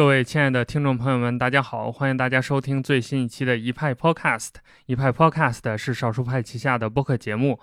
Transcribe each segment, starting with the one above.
各位亲爱的听众朋友们，大家好！欢迎大家收听最新一期的一派 Podcast。一派 Podcast 是少数派旗下的播客节目。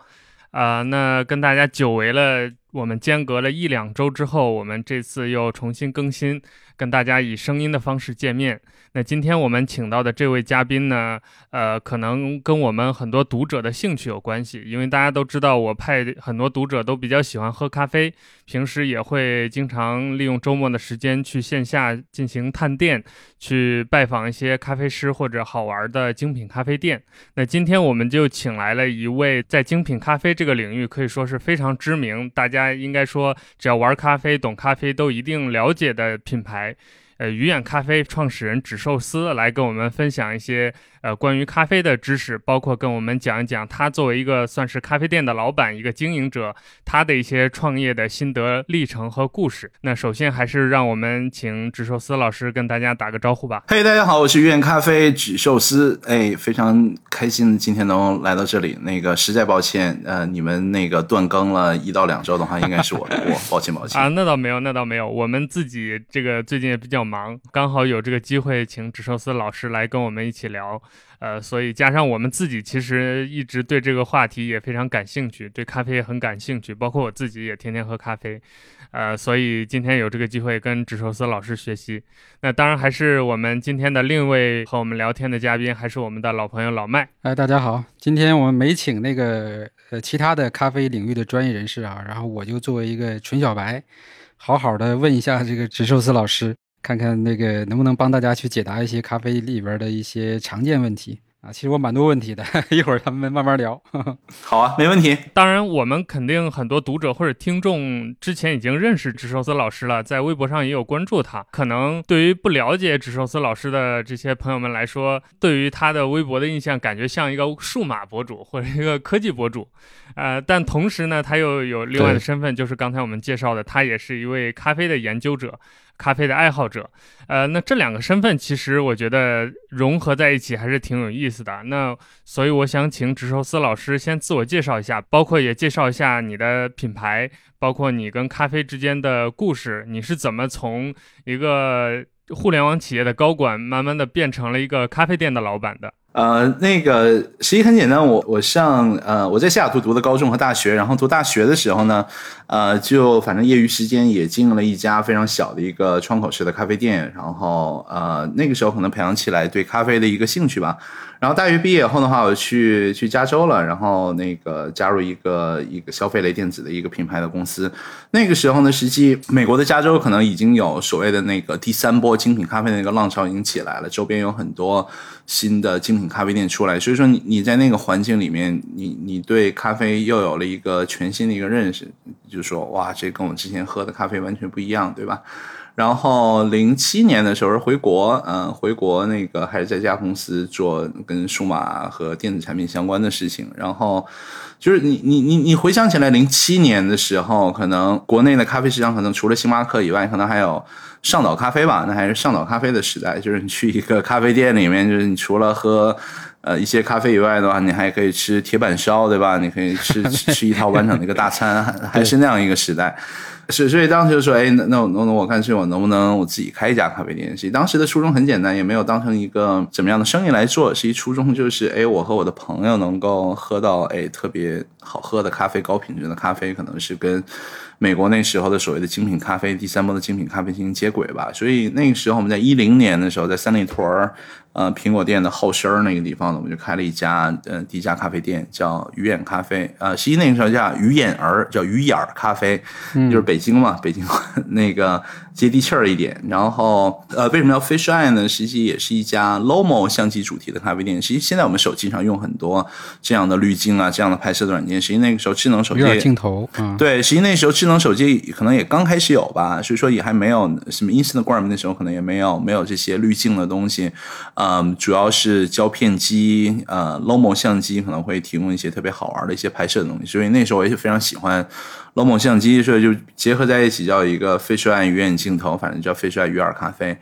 啊，那跟大家久违了，我们间隔了一两周之后，我们这次又重新更新，跟大家以声音的方式见面。那今天我们请到的这位嘉宾呢，呃，可能跟我们很多读者的兴趣有关系，因为大家都知道，我派很多读者都比较喜欢喝咖啡，平时也会经常利用周末的时间去线下进行探店，去拜访一些咖啡师或者好玩的精品咖啡店。那今天我们就请来了一位在精品咖啡这个领域可以说是非常知名，大家应该说只要玩咖啡、懂咖啡都一定了解的品牌。呃，鱼眼咖啡创始人纸寿司来跟我们分享一些呃关于咖啡的知识，包括跟我们讲一讲他作为一个算是咖啡店的老板、一个经营者，他的一些创业的心得历程和故事。那首先还是让我们请纸寿司老师跟大家打个招呼吧。嘿，大家好，我是鱼眼咖啡纸寿司，哎，非常开心今天能来到这里。那个实在抱歉，呃，你们那个断更了一到两周的话，应该是我的锅，抱歉抱歉啊。那倒没有，那倒没有，我们自己这个最近也比较。忙，刚好有这个机会，请纸寿司老师来跟我们一起聊，呃，所以加上我们自己其实一直对这个话题也非常感兴趣，对咖啡也很感兴趣，包括我自己也天天喝咖啡，呃，所以今天有这个机会跟纸寿司老师学习。那当然还是我们今天的另一位和我们聊天的嘉宾，还是我们的老朋友老麦。哎，大家好，今天我们没请那个呃其他的咖啡领域的专业人士啊，然后我就作为一个纯小白，好好的问一下这个纸寿司老师。看看那个能不能帮大家去解答一些咖啡里边的一些常见问题啊？其实我蛮多问题的，一会儿咱们慢慢聊。好啊，没问题。当然，我们肯定很多读者或者听众之前已经认识纸寿司老师了，在微博上也有关注他。可能对于不了解纸寿司老师的这些朋友们来说，对于他的微博的印象，感觉像一个数码博主或者一个科技博主。呃，但同时呢，他又有另外的身份，就是刚才我们介绍的，他也是一位咖啡的研究者。咖啡的爱好者，呃，那这两个身份其实我觉得融合在一起还是挺有意思的。那所以我想请纸寿司老师先自我介绍一下，包括也介绍一下你的品牌，包括你跟咖啡之间的故事，你是怎么从一个互联网企业的高管，慢慢的变成了一个咖啡店的老板的。呃，那个实际很简单，我我上呃我在西雅图读的高中和大学，然后读大学的时候呢，呃就反正业余时间也经营了一家非常小的一个窗口式的咖啡店，然后呃那个时候可能培养起来对咖啡的一个兴趣吧。然后大学毕业后的话，我去去加州了，然后那个加入一个一个消费类电子的一个品牌的公司。那个时候呢，实际美国的加州可能已经有所谓的那个第三波精品咖啡的那个浪潮已经起来了，周边有很多新的精品咖啡店出来，所以说你你在那个环境里面，你你对咖啡又有了一个全新的一个认识，就说哇，这跟我之前喝的咖啡完全不一样，对吧？然后零七年的时候回国，嗯，回国那个还是在家公司做跟数码和电子产品相关的事情。然后就是你你你你回想起来，零七年的时候，可能国内的咖啡市场可能除了星巴克以外，可能还有上岛咖啡吧，那还是上岛咖啡的时代。就是你去一个咖啡店里面，就是你除了喝呃一些咖啡以外的话，你还可以吃铁板烧，对吧？你可以吃吃一套完整的一个大餐，还是那样一个时代。是，所以当时就说，哎，那那那我看是我能不能我自己开一家咖啡店？其实当时的初衷很简单，也没有当成一个怎么样的生意来做，实际初衷就是，哎，我和我的朋友能够喝到，哎，特别好喝的咖啡，高品质的咖啡，可能是跟美国那时候的所谓的精品咖啡第三波的精品咖啡进行接轨吧。所以那个时候我们在一零年的时候，在三里屯儿。呃，苹果店的后身儿那个地方呢，我们就开了一家呃第一家咖啡店，叫鱼眼咖啡。呃，实际那个时候叫鱼眼儿，叫鱼眼儿咖啡，嗯就是北京嘛，北京那个接地气儿一点。然后呃，为什么要 Fish Eye 呢？实际也是一家 Lomo 相机主题的咖啡店。实际现在我们手机上用很多这样的滤镜啊，这样的拍摄的软件。实际那个时候智能手机镜头，对，实际那时候智能手机可能也刚开始有吧，所以说也还没有什么 Instagram 那时候可能也没有没有这些滤镜的东西啊。嗯，主要是胶片机，呃，Lomo 相机可能会提供一些特别好玩的一些拍摄的东西，所以那时候我也非常喜欢 Lomo 相机，所以就结合在一起叫一个飞书爱鱼眼镜头，反正叫飞书爱鱼饵咖啡。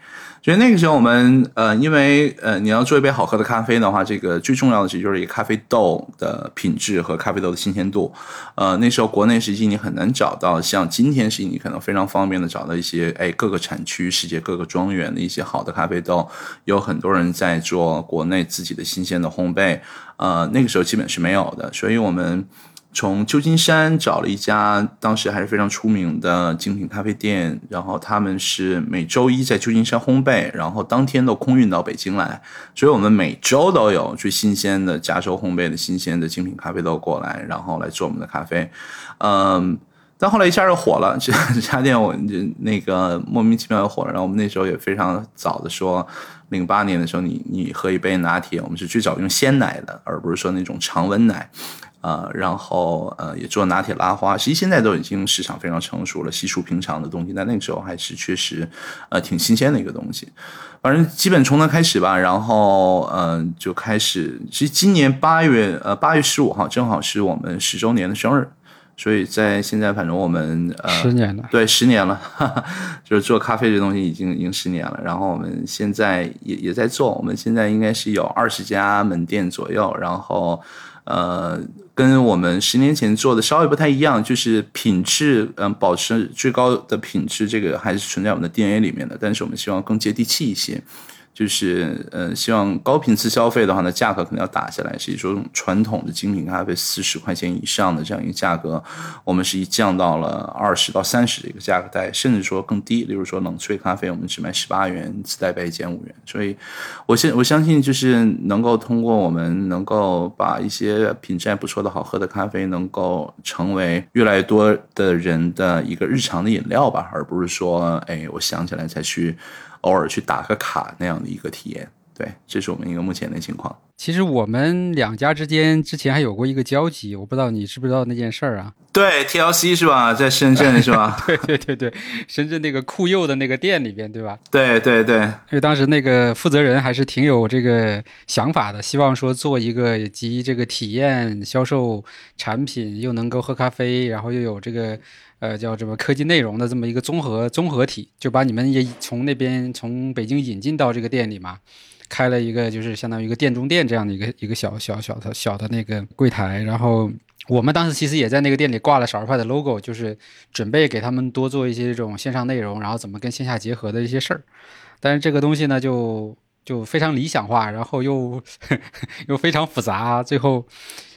所以那个时候我们呃，因为呃，你要做一杯好喝的咖啡的话，这个最重要的其实就是一个咖啡豆的品质和咖啡豆的新鲜度。呃，那时候国内实际你很难找到像今天实际你可能非常方便的找到一些哎各个产区、世界各个庄园的一些好的咖啡豆，有很多人在做国内自己的新鲜的烘焙。呃，那个时候基本是没有的，所以我们。从旧金山找了一家当时还是非常出名的精品咖啡店，然后他们是每周一在旧金山烘焙，然后当天都空运到北京来，所以我们每周都有最新鲜的加州烘焙的新鲜的精品咖啡豆过来，然后来做我们的咖啡。嗯，但后来一下就火了，这家店我那个莫名其妙又火了，然后我们那时候也非常早的说，零八年的时候，你你喝一杯拿铁，我们是最早用鲜奶的，而不是说那种常温奶。呃，然后呃，也做拿铁拉花，其实现在都已经市场非常成熟了，稀疏平常的东西。但那个时候还是确实，呃，挺新鲜的一个东西。反正基本从那开始吧，然后嗯，就开始。其实今年八月，呃，八月十五号正好是我们十周年的生日，所以在现在，反正我们呃，十年了，对，十年了，就是做咖啡这东西已经已经十年了。然后我们现在也也在做，我们现在应该是有二十家门店左右，然后呃。跟我们十年前做的稍微不太一样，就是品质，嗯，保持最高的品质，这个还是存在我们的 DNA 里面的。但是我们希望更接地气一些。就是，呃，希望高频次消费的话呢，价格可能要打下来，是一种传统的精品咖啡四十块钱以上的这样一个价格，我们是一降到了二十到三十的一个价格带，甚至说更低。例如说冷萃咖啡，我们只卖十八元，自带杯减五元。所以，我相我相信，就是能够通过我们能够把一些品质还不错的好喝的咖啡，能够成为越来越多的人的一个日常的饮料吧，而不是说，哎，我想起来才去。偶尔去打个卡那样的一个体验，对，这是我们一个目前的情况。其实我们两家之间之前还有过一个交集，我不知道你知不知道那件事儿啊？对，TLC 是吧？在深圳 是吧？对对对对，深圳那个酷佑的那个店里边，对吧？对对对，因为当时那个负责人还是挺有这个想法的，希望说做一个集这个体验、销售产品，又能够喝咖啡，然后又有这个。呃，叫什么科技内容的这么一个综合综合体，就把你们也从那边从北京引进到这个店里嘛，开了一个就是相当于一个店中店这样的一个一个小小小的小的那个柜台，然后我们当时其实也在那个店里挂了少儿派的 logo，就是准备给他们多做一些这种线上内容，然后怎么跟线下结合的一些事儿。但是这个东西呢，就就非常理想化，然后又 又非常复杂，最后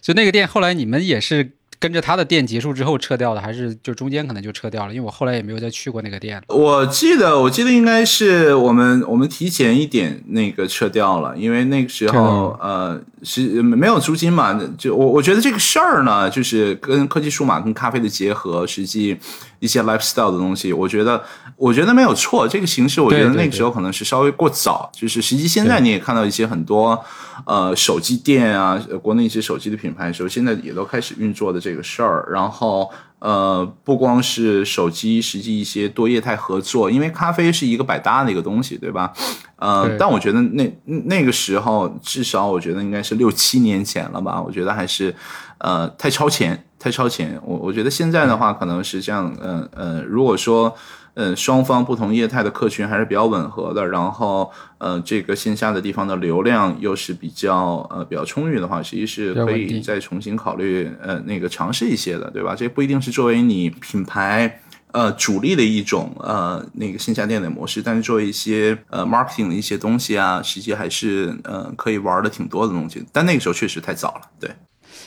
就那个店后来你们也是。跟着他的店结束之后撤掉的，还是就中间可能就撤掉了？因为我后来也没有再去过那个店。我记得，我记得应该是我们我们提前一点那个撤掉了，因为那个时候呃是没有租金嘛。就我我觉得这个事儿呢，就是跟科技数码跟咖啡的结合，实际一些 lifestyle 的东西，我觉得我觉得没有错。这个形式我觉得那个时候可能是稍微过早，就是实际现在你也看到一些很多呃手机店啊，国内一些手机的品牌时候，现在也都开始运作的这。这个事儿，然后呃，不光是手机，实际一些多业态合作，因为咖啡是一个百搭的一个东西，对吧？呃，但我觉得那那个时候，至少我觉得应该是六七年前了吧？我觉得还是呃太超前，太超前。我我觉得现在的话，可能是这样，嗯呃，如果说。嗯，双方不同业态的客群还是比较吻合的。然后，呃，这个线下的地方的流量又是比较呃比较充裕的话，实际是可以再重新考虑呃那个尝试一些的，对吧？这不一定是作为你品牌呃主力的一种呃那个线下店的模式，但是做一些呃 marketing 的一些东西啊，实际还是呃可以玩的挺多的东西。但那个时候确实太早了，对。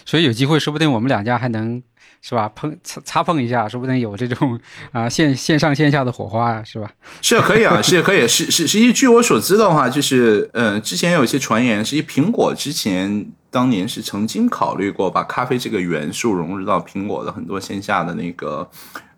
所以有机会，说不定我们两家还能。是吧？碰擦擦碰一下，说不定有这种啊线线上线下的火花啊，是吧？是 可以啊，是可以。是是实际，据我所知的话，就是嗯，之前有一些传言，实际苹果之前当年是曾经考虑过把咖啡这个元素融入到苹果的很多线下的那个。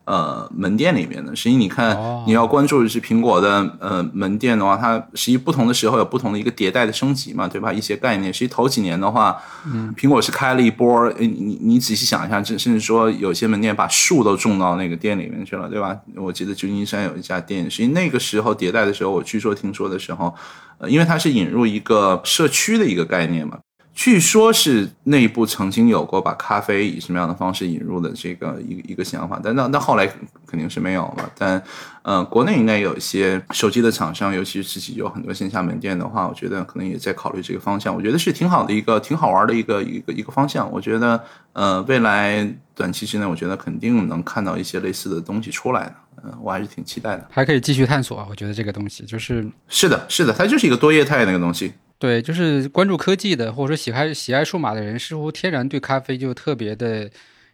呃，门店里面的，实际你看，你要关注的是苹果的呃门店的话，它实际不同的时候有不同的一个迭代的升级嘛，对吧？一些概念，实际头几年的话，嗯苹果是开了一波，你你你仔细想一下，甚甚至说有些门店把树都种到那个店里面去了，对吧？我记得旧金山有一家店，实际那个时候迭代的时候，我据说听说的时候，呃，因为它是引入一个社区的一个概念嘛。据说是内部曾经有过把咖啡以什么样的方式引入的这个一个一个想法，但那那后来肯定是没有了。但呃，国内应该有一些手机的厂商，尤其是自己有很多线下门店的话，我觉得可能也在考虑这个方向。我觉得是挺好的一个挺好玩的一个一个一个方向。我觉得呃，未来短期之内，我觉得肯定能看到一些类似的东西出来的。嗯，我还是挺期待的，还可以继续探索。我觉得这个东西就是是的，是的，它就是一个多业态那个东西。对，就是关注科技的，或者说喜爱喜爱数码的人，似乎天然对咖啡就特别的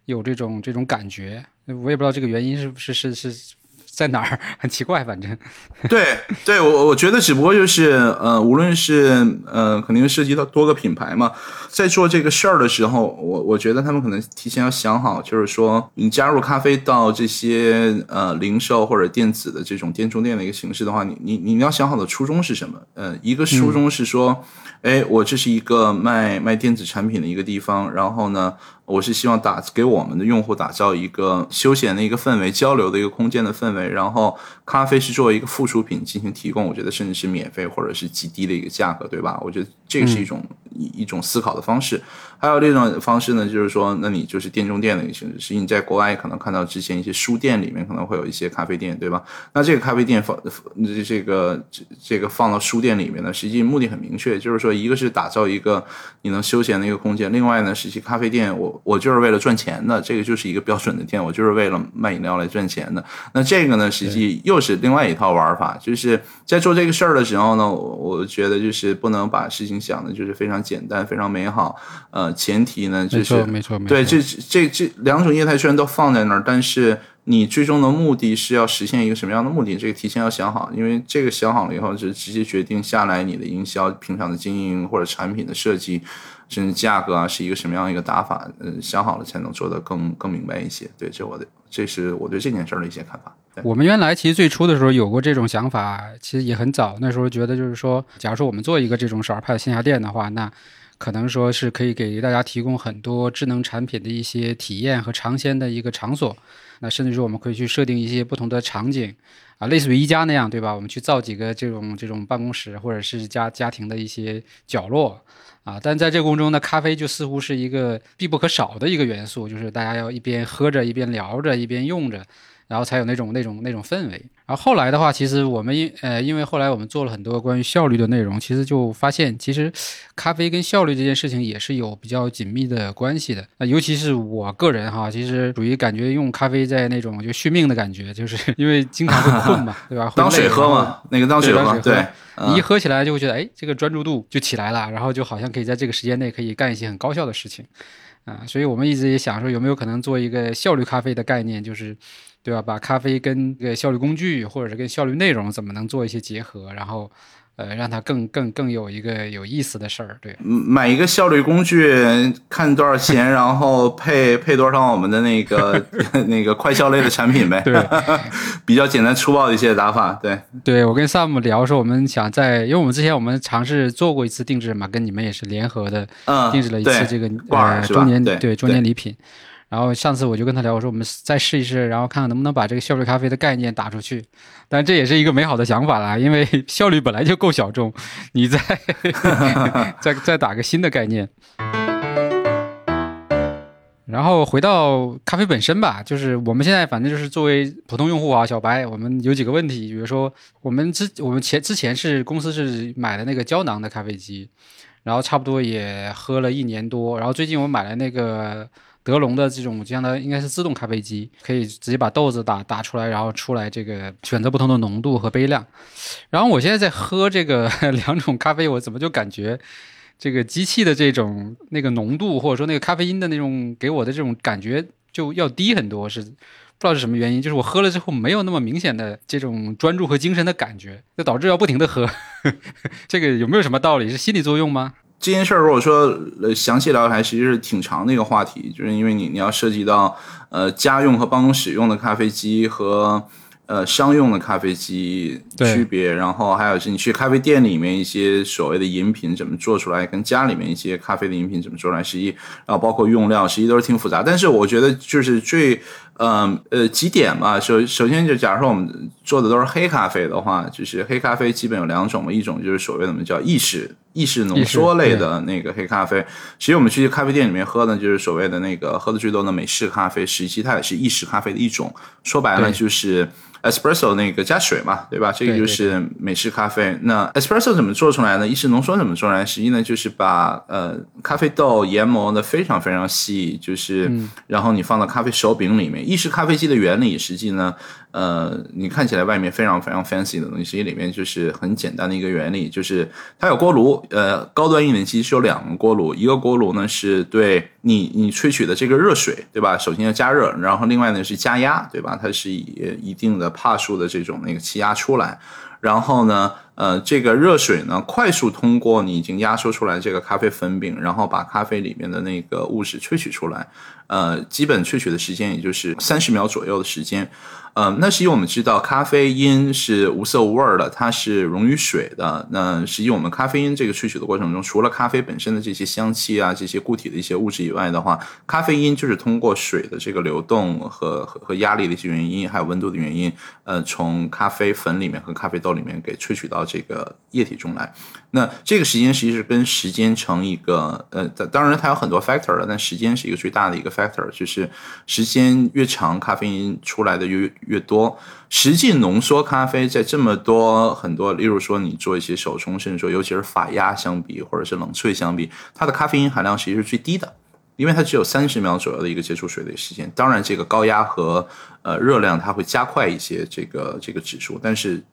有这种这种感觉。我也不知道这个原因是不是是是。在哪儿很奇怪，反正，对对，我我觉得只不过就是呃，无论是呃，肯定涉及到多个品牌嘛，在做这个事儿的时候，我我觉得他们可能提前要想好，就是说你加入咖啡到这些呃零售或者电子的这种店中店的一个形式的话，你你你要想好的初衷是什么？呃，一个初衷是说，哎，我这是一个卖卖电子产品的一个地方，然后呢。我是希望打给我们的用户打造一个休闲的一个氛围、交流的一个空间的氛围，然后咖啡是作为一个附属品进行提供，我觉得甚至是免费或者是极低的一个价格，对吧？我觉得这个是一种一一种思考的方式。还有另一种方式呢，就是说，那你就是店中店的一个形式。实际你在国外可能看到之前一些书店里面可能会有一些咖啡店，对吧？那这个咖啡店放这个这个放到书店里面呢，实际目的很明确，就是说，一个是打造一个你能休闲的一个空间，另外呢，实际咖啡店我我就是为了赚钱的，这个就是一个标准的店，我就是为了卖饮料来赚钱的。那这个呢，实际又是另外一套玩法，就是在做这个事儿的时候呢，我我觉得就是不能把事情想的就是非常简单、非常美好，呃。前提呢，就是没错，没错，对，这这这两种业态虽然都放在那儿，但是你最终的目的是要实现一个什么样的目的？这个提前要想好，因为这个想好了以后，就直接决定下来你的营销、平常的经营或者产品的设计，甚至价格啊，是一个什么样一个打法？嗯，想好了才能做得更更明白一些。对，这我的这是我对这件事儿的一些看法。我们原来其实最初的时候有过这种想法，其实也很早，那时候觉得就是说，假如说我们做一个这种少儿派的线下店的话，那可能说是可以给大家提供很多智能产品的一些体验和尝鲜的一个场所，那甚至说我们可以去设定一些不同的场景，啊，类似于宜家那样，对吧？我们去造几个这种这种办公室或者是家家庭的一些角落，啊，但在这个过程中呢，咖啡就似乎是一个必不可少的一个元素，就是大家要一边喝着一边聊着一边用着。然后才有那种那种那种氛围。然后后来的话，其实我们因呃，因为后来我们做了很多关于效率的内容，其实就发现，其实咖啡跟效率这件事情也是有比较紧密的关系的。那尤其是我个人哈，其实属于感觉用咖啡在那种就续命的感觉，就是 因为经常会 困嘛，对吧？当水喝嘛，那个当水喝，对，你一喝起来就会觉得，哎，这个专注度就起来了，然后就好像可以在这个时间内可以干一些很高效的事情，啊，所以我们一直也想说，有没有可能做一个效率咖啡的概念，就是。对吧？把咖啡跟这个效率工具，或者是跟效率内容，怎么能做一些结合？然后。呃，让它更更更有一个有意思的事儿，对。买一个效率工具，看多少钱，然后配配多少我们的那个 那个快效类的产品呗。对，比较简单粗暴的一些打法。对，对我跟 Sam 聊说，我们想在，因为我们之前我们尝试做过一次定制嘛，跟你们也是联合的，定制了一次这个呃周年对中年礼品。然后上次我就跟他聊，我说我们再试一试，然后看看能不能把这个效率咖啡的概念打出去。但这也是一个美好的想法啦，因为 效率本来就够小众，你再 再再打个新的概念。然后回到咖啡本身吧，就是我们现在反正就是作为普通用户啊，小白，我们有几个问题，比如说我们之我们前之前是公司是买的那个胶囊的咖啡机，然后差不多也喝了一年多，然后最近我买了那个。德龙的这种这样的应该是自动咖啡机，可以直接把豆子打打出来，然后出来这个选择不同的浓度和杯量。然后我现在在喝这个 两种咖啡，我怎么就感觉这个机器的这种那个浓度或者说那个咖啡因的那种给我的这种感觉就要低很多，是不知道是什么原因，就是我喝了之后没有那么明显的这种专注和精神的感觉，就导致要不停的喝。这个有没有什么道理？是心理作用吗？这件事儿如果说呃详细聊还其实是挺长的一个话题，就是因为你你要涉及到呃家用和办公室用的咖啡机和呃商用的咖啡机区别，然后还有是你去咖啡店里面一些所谓的饮品怎么做出来，跟家里面一些咖啡的饮品怎么做出来，实际然后包括用料，实际都是挺复杂。但是我觉得就是最嗯呃几点吧，首首先就假如说我们做的都是黑咖啡的话，就是黑咖啡基本有两种嘛，一种就是所谓的我们叫意式意式浓缩类的那个黑咖啡，其实我们去咖啡店里面喝的，就是所谓的那个喝的最多的美式咖啡，实际它也是意式咖啡的一种，说白了就是。espresso 那个加水嘛，对吧？这个就是美式咖啡。那 espresso 怎么做出来呢？意式浓缩怎么做出来？实际呢，就是把呃咖啡豆研磨的非常非常细，就是然后你放到咖啡手柄里面。意式咖啡机的原理，实际呢。呃，你看起来外面非常非常 fancy 的东西，实际里面就是很简单的一个原理，就是它有锅炉。呃，高端一点机是有两个锅炉，一个锅炉呢是对你你萃取的这个热水，对吧？首先要加热，然后另外呢是加压，对吧？它是以一定的帕数的这种那个气压出来，然后呢，呃，这个热水呢快速通过你已经压缩出来这个咖啡粉饼，然后把咖啡里面的那个物质萃取出来。呃，基本萃取的时间也就是三十秒左右的时间。呃，那实际我们知道，咖啡因是无色无味的，它是溶于水的。那实际我们咖啡因这个萃取的过程中，除了咖啡本身的这些香气啊、这些固体的一些物质以外的话，咖啡因就是通过水的这个流动和和和压力的一些原因，还有温度的原因，呃，从咖啡粉里面和咖啡豆里面给萃取到这个液体中来。那这个时间实际是跟时间成一个呃，当然它有很多 factor 了，但时间是一个最大的一个 factor，就是时间越长，咖啡因出来的越越多。实际浓缩咖啡在这么多很多，例如说你做一些手冲，甚至说尤其是法压相比，或者是冷萃相比，它的咖啡因含量其实是最低的，因为它只有三十秒左右的一个接触水的时间。当然，这个高压和呃热量它会加快一些这个这个指数，但是。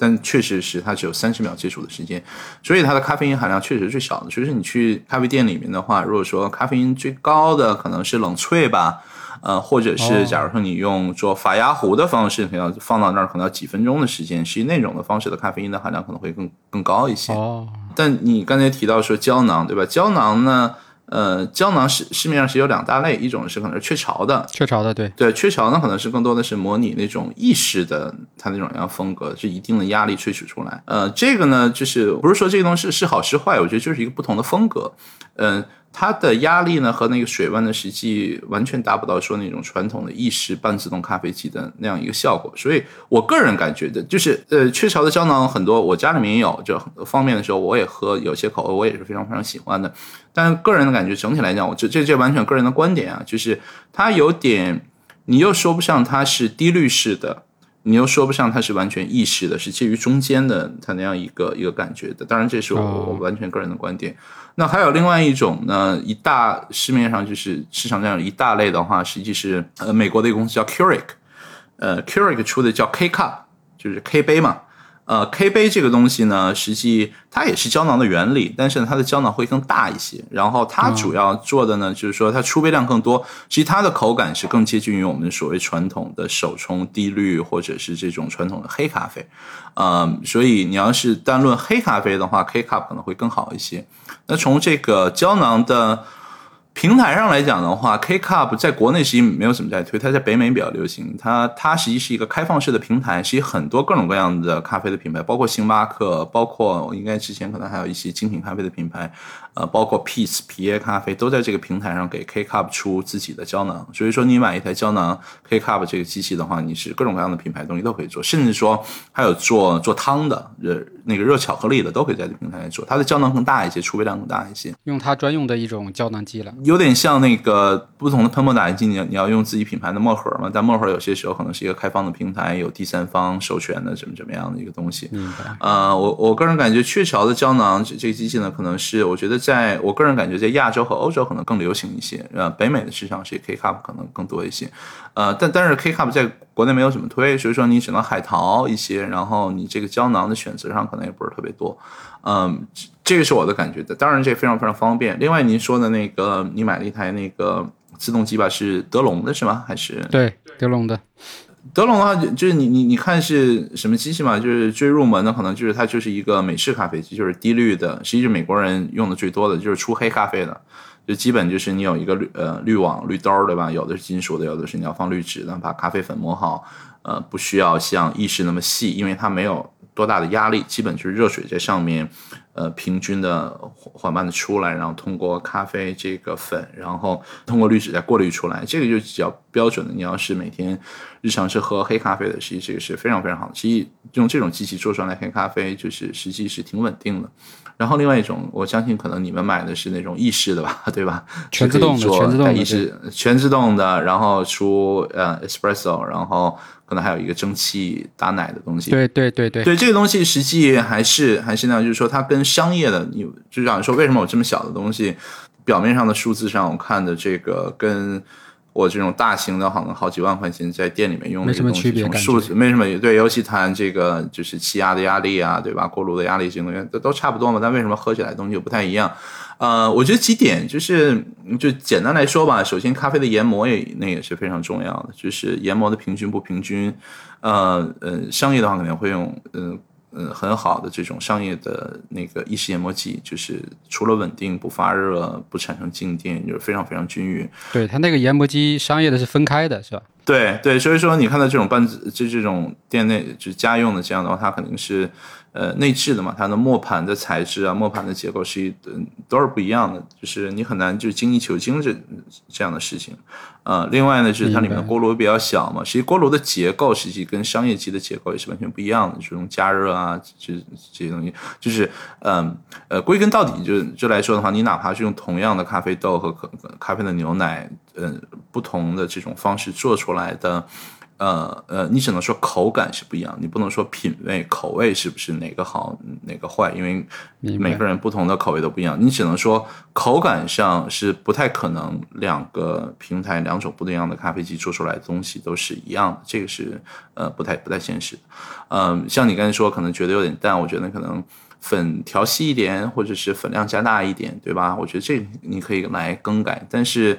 但确实是它只有三十秒接触的时间，所以它的咖啡因含量确实是最少的。所以说你去咖啡店里面的话，如果说咖啡因最高的可能是冷萃吧，呃，或者是假如说你用做法压壶的方式，可能要放到那儿可能要几分钟的时间，实际那种的方式的咖啡因的含量可能会更更高一些。哦，但你刚才提到说胶囊，对吧？胶囊呢？呃，胶囊市市面上是有两大类，一种是可能是雀巢的，雀巢的，对对，雀巢呢可能是更多的是模拟那种意式的它那种样风格，是一定的压力萃取出来。呃，这个呢就是不是说这个东西是好是坏，我觉得就是一个不同的风格，嗯。它的压力呢和那个水温的实际完全达不到说那种传统的意式半自动咖啡机的那样一个效果，所以我个人感觉的就是，呃，雀巢的胶囊很多，我家里面也有，就很多方便的时候我也喝，有些口味我也是非常非常喜欢的。但个人的感觉整体来讲，我这这这完全个人的观点啊，就是它有点，你又说不上它是低滤式的。你又说不上它是完全意识的，是介于中间的，它那样一个一个感觉的。当然，这是我我完全个人的观点。那还有另外一种呢，一大市面上就是市场上有一大类的话，实际是呃美国的一个公司叫 Keurig，呃 Keurig 出的叫 K Cup，就是 K 杯嘛。呃，K 杯这个东西呢，实际它也是胶囊的原理，但是它的胶囊会更大一些。然后它主要做的呢，就是说它出杯量更多，其实它的口感是更接近于我们所谓传统的手冲低滤或者是这种传统的黑咖啡。呃，所以你要是单论黑咖啡的话，K cup 可能会更好一些。那从这个胶囊的。平台上来讲的话，K Cup 在国内实际没有怎么在推，它在北美比较流行。它它实际是一个开放式的平台，实际很多各种各样的咖啡的品牌，包括星巴克，包括应该之前可能还有一些精品咖啡的品牌。呃，包括 Peace 皮耶咖啡都在这个平台上给 K Cup 出自己的胶囊，所以说你买一台胶囊 K Cup 这个机器的话，你是各种各样的品牌东西都可以做，甚至说还有做做汤的，热那个热巧克力的都可以在这平台上做。它的胶囊更大一些，储备量更大一些，用它专用的一种胶囊机了，有点像那个不同的喷墨打印机，你你要用自己品牌的墨盒嘛？但墨盒有些时候可能是一个开放的平台，有第三方授权的怎么怎么样的一个东西。嗯。呃，我我个人感觉雀巢的胶囊这这个机器呢，可能是我觉得。在我个人感觉，在亚洲和欧洲可能更流行一些，呃，北美的市场是 K cup 可能更多一些，呃，但但是 K cup 在国内没有怎么推，所以说你只能海淘一些，然后你这个胶囊的选择上可能也不是特别多，嗯，这个是我的感觉的。当然这非常非常方便。另外您说的那个，你买了一台那个自动机吧，是德龙的是吗？还是对德龙的。德龙的话，就是你你你看是什么机器嘛？就是最入门的，可能就是它就是一个美式咖啡机，就是低滤的，实际是美国人用的最多的，就是出黑咖啡的，就基本就是你有一个滤呃滤网滤兜，对吧？有的是金属的，有的是你要放滤纸的，把咖啡粉磨好，呃，不需要像意式那么细，因为它没有多大的压力，基本就是热水在上面，呃平均的缓缓慢的出来，然后通过咖啡这个粉，然后通过滤纸再过滤出来，这个就比较标准的。你要是每天日常是喝黑咖啡的，实际这个是非常非常好的。实际用这种机器做出来黑咖啡，就是实际是挺稳定的。然后另外一种，我相信可能你们买的是那种意式的吧，对吧？全自动的，全自动的意式，全自动的，然后出呃 espresso，然后可能还有一个蒸汽打奶的东西。对对对对，对这个东西实际还是还是那样，就是说它跟商业的，你就想说为什么我这么小的东西，表面上的数字上我看的这个跟。我这种大型的，好像好几万块钱在店里面用的东西，从数字没什么对，尤其谈这个就是气压的压力啊，对吧？锅炉的压力这些东西都都差不多嘛，但为什么喝起来东西又不太一样？呃，我觉得几点就是就简单来说吧，首先咖啡的研磨也那也是非常重要的，就是研磨的平均不平均，呃呃，商业的话可能会用嗯。嗯，很好的这种商业的那个意式研磨机，就是除了稳定、不发热、不产生静电，就是非常非常均匀。对它那个研磨机，商业的是分开的，是吧？对对，所以说你看到这种半自就这种店内就家用的这样的话，它肯定是。呃，内置的嘛，它的磨盘的材质啊，磨盘的结构是一都是不一样的，就是你很难就精益求精这这样的事情。呃，另外呢，就是它里面的锅炉比较小嘛，实际锅炉的结构实际跟商业机的结构也是完全不一样的，这种加热啊，这这些东西，就是嗯呃，归根到底就就来说的话，你哪怕是用同样的咖啡豆和可咖啡的牛奶，嗯，不同的这种方式做出来的。呃呃，你只能说口感是不一样，你不能说品味口味是不是哪个好哪个坏，因为每个人不同的口味都不一样。你只能说口感上是不太可能两个平台两种不一样的咖啡机做出来的东西都是一样的，这个是呃不太不太现实。嗯，像你刚才说可能觉得有点淡，我觉得可能粉调细一点，或者是粉量加大一点，对吧？我觉得这你可以来更改，但是。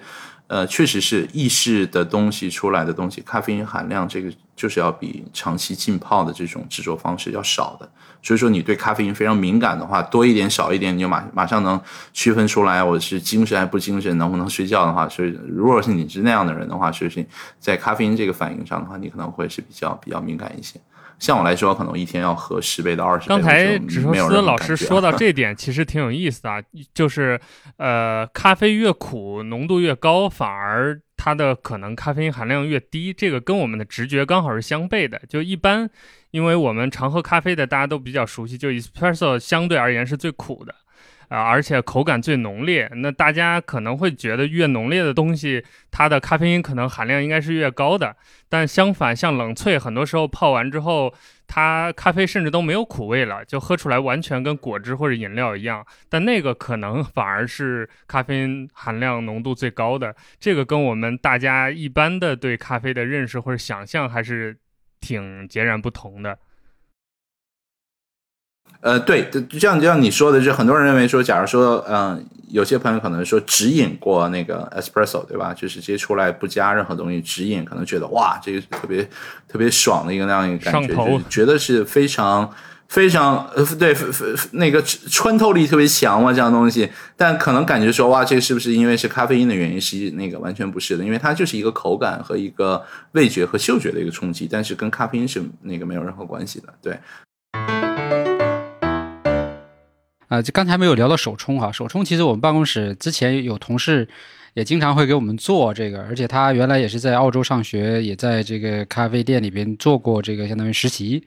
呃，确实是意式的东西出来的东西，咖啡因含量这个就是要比长期浸泡的这种制作方式要少的。所以说，你对咖啡因非常敏感的话，多一点少一点，你就马马上能区分出来我是精神还不精神，能不能睡觉的话。所以，如果是你是那样的人的话，就是在咖啡因这个反应上的话，你可能会是比较比较敏感一些。像我来说，可能一天要喝十杯到二十杯。刚才纸寿司老师说到 这点，其实挺有意思的，就是呃，咖啡越苦，浓度越高，反而它的可能咖啡因含量越低。这个跟我们的直觉刚好是相悖的。就一般，因为我们常喝咖啡的，大家都比较熟悉，就 espresso 相对而言是最苦的。啊，而且口感最浓烈，那大家可能会觉得越浓烈的东西，它的咖啡因可能含量应该是越高的。但相反，像冷萃，很多时候泡完之后，它咖啡甚至都没有苦味了，就喝出来完全跟果汁或者饮料一样。但那个可能反而是咖啡因含量浓度最高的。这个跟我们大家一般的对咖啡的认识或者想象还是挺截然不同的。呃，对，就像就像你说的，就很多人认为说，假如说，嗯，有些朋友可能说直饮过那个 espresso，对吧？就是直接出来不加任何东西直饮，可能觉得哇，这个特别特别爽的一个那样一个感觉，就觉得是非常非常呃，对，那个穿透力特别强嘛，这样东西。但可能感觉说，哇，这个是不是因为是咖啡因的原因？实际那个完全不是的，因为它就是一个口感和一个味觉和嗅觉的一个冲击，但是跟咖啡因是那个没有任何关系的，对。啊，就刚才没有聊到手冲哈，手冲其实我们办公室之前有同事也经常会给我们做这个，而且他原来也是在澳洲上学，也在这个咖啡店里边做过这个相当于实习。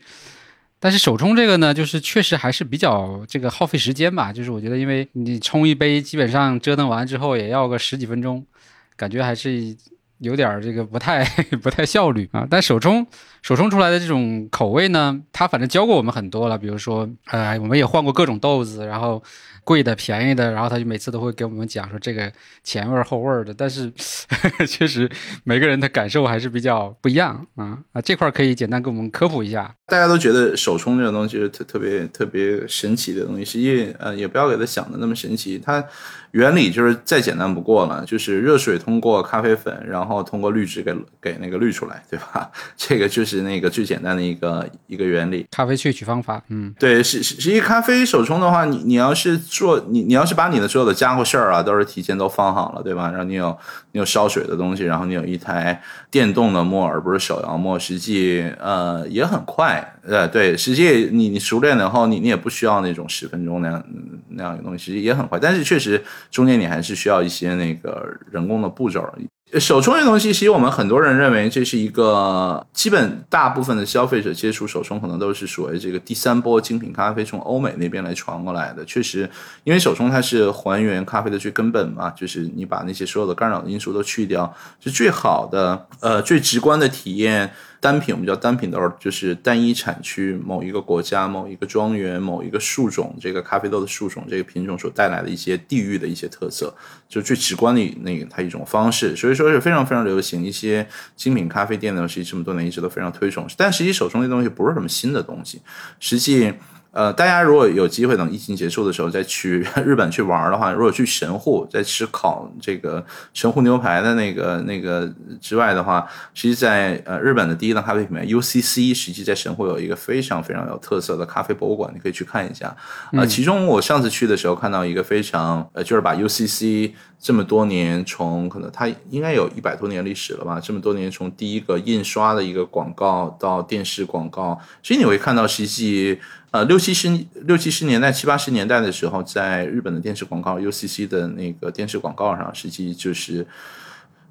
但是手冲这个呢，就是确实还是比较这个耗费时间吧，就是我觉得因为你冲一杯，基本上折腾完之后也要个十几分钟，感觉还是。有点这个不太 不太效率啊，但手冲手冲出来的这种口味呢，他反正教过我们很多了，比如说，呃，我们也换过各种豆子，然后。贵的、便宜的，然后他就每次都会给我们讲说这个前味儿后味儿的，但是 确实每个人的感受还是比较不一样啊啊！这块可以简单给我们科普一下。大家都觉得手冲这种东西是特特别特别神奇的东西，实际呃也不要给它想的那么神奇。它原理就是再简单不过了，就是热水通过咖啡粉，然后后通过滤纸给给那个滤出来，对吧？这个就是那个最简单的一个一个原理。咖啡萃取方法，嗯，对，实实实际咖啡手冲的话，你你要是做你你要是把你的所有的家伙事儿啊都是提前都放好了，对吧？然后你有你有烧水的东西，然后你有一台电动的磨，而不是手摇磨，实际呃也很快。呃，对，实际你你熟练了后，你你也不需要那种十分钟那样那样的东西，实际也很快。但是确实中间你还是需要一些那个人工的步骤。手冲这东西，其实我们很多人认为这是一个基本，大部分的消费者接触手冲可能都是所谓这个第三波精品咖啡从欧美那边来传过来的。确实，因为手冲它是还原咖啡的最根本嘛，就是你把那些所有的干扰的因素都去掉，是最好的，呃，最直观的体验。单品我们叫单品豆，就是单一产区某一个国家、某一个庄园、某一个树种，这个咖啡豆的树种这个品种所带来的一些地域的一些特色，就最直观的那个它一种方式，所以说是非常非常流行。一些精品咖啡店呢，实际这么多年一直都非常推崇，但实际手中这东西不是什么新的东西，实际。呃，大家如果有机会等疫情结束的时候再去 日本去玩的话，如果去神户在吃烤这个神户牛排的那个那个之外的话，实际在呃日本的第一档咖啡品牌 UCC，实际在神户有一个非常非常有特色的咖啡博物馆，你可以去看一下。呃，其中我上次去的时候看到一个非常呃，就是把 UCC 这么多年从可能它应该有一百多年历史了吧，这么多年从第一个印刷的一个广告到电视广告，所以你会看到实际。呃，六七十六七十年代、七八十年代的时候，在日本的电视广告，UCC 的那个电视广告上，实际就是。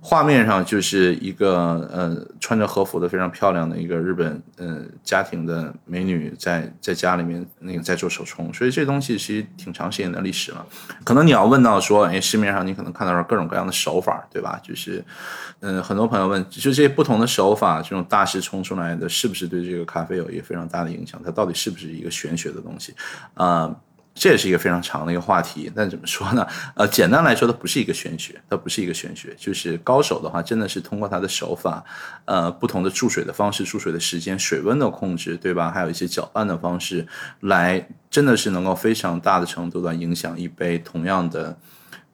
画面上就是一个呃穿着和服的非常漂亮的一个日本呃家庭的美女在在家里面那个在做手冲，所以这东西其实挺长时间的历史了。可能你要问到说，哎，市面上你可能看到了各种各样的手法，对吧？就是嗯，很多朋友问，就这些不同的手法，这种大师冲出来的，是不是对这个咖啡有一个非常大的影响？它到底是不是一个玄学的东西啊？这也是一个非常长的一个话题，但怎么说呢？呃，简单来说，它不是一个玄学，它不是一个玄学，就是高手的话，真的是通过他的手法，呃，不同的注水的方式、注水的时间、水温的控制，对吧？还有一些搅拌的方式，来真的是能够非常大的程度的影响一杯同样的。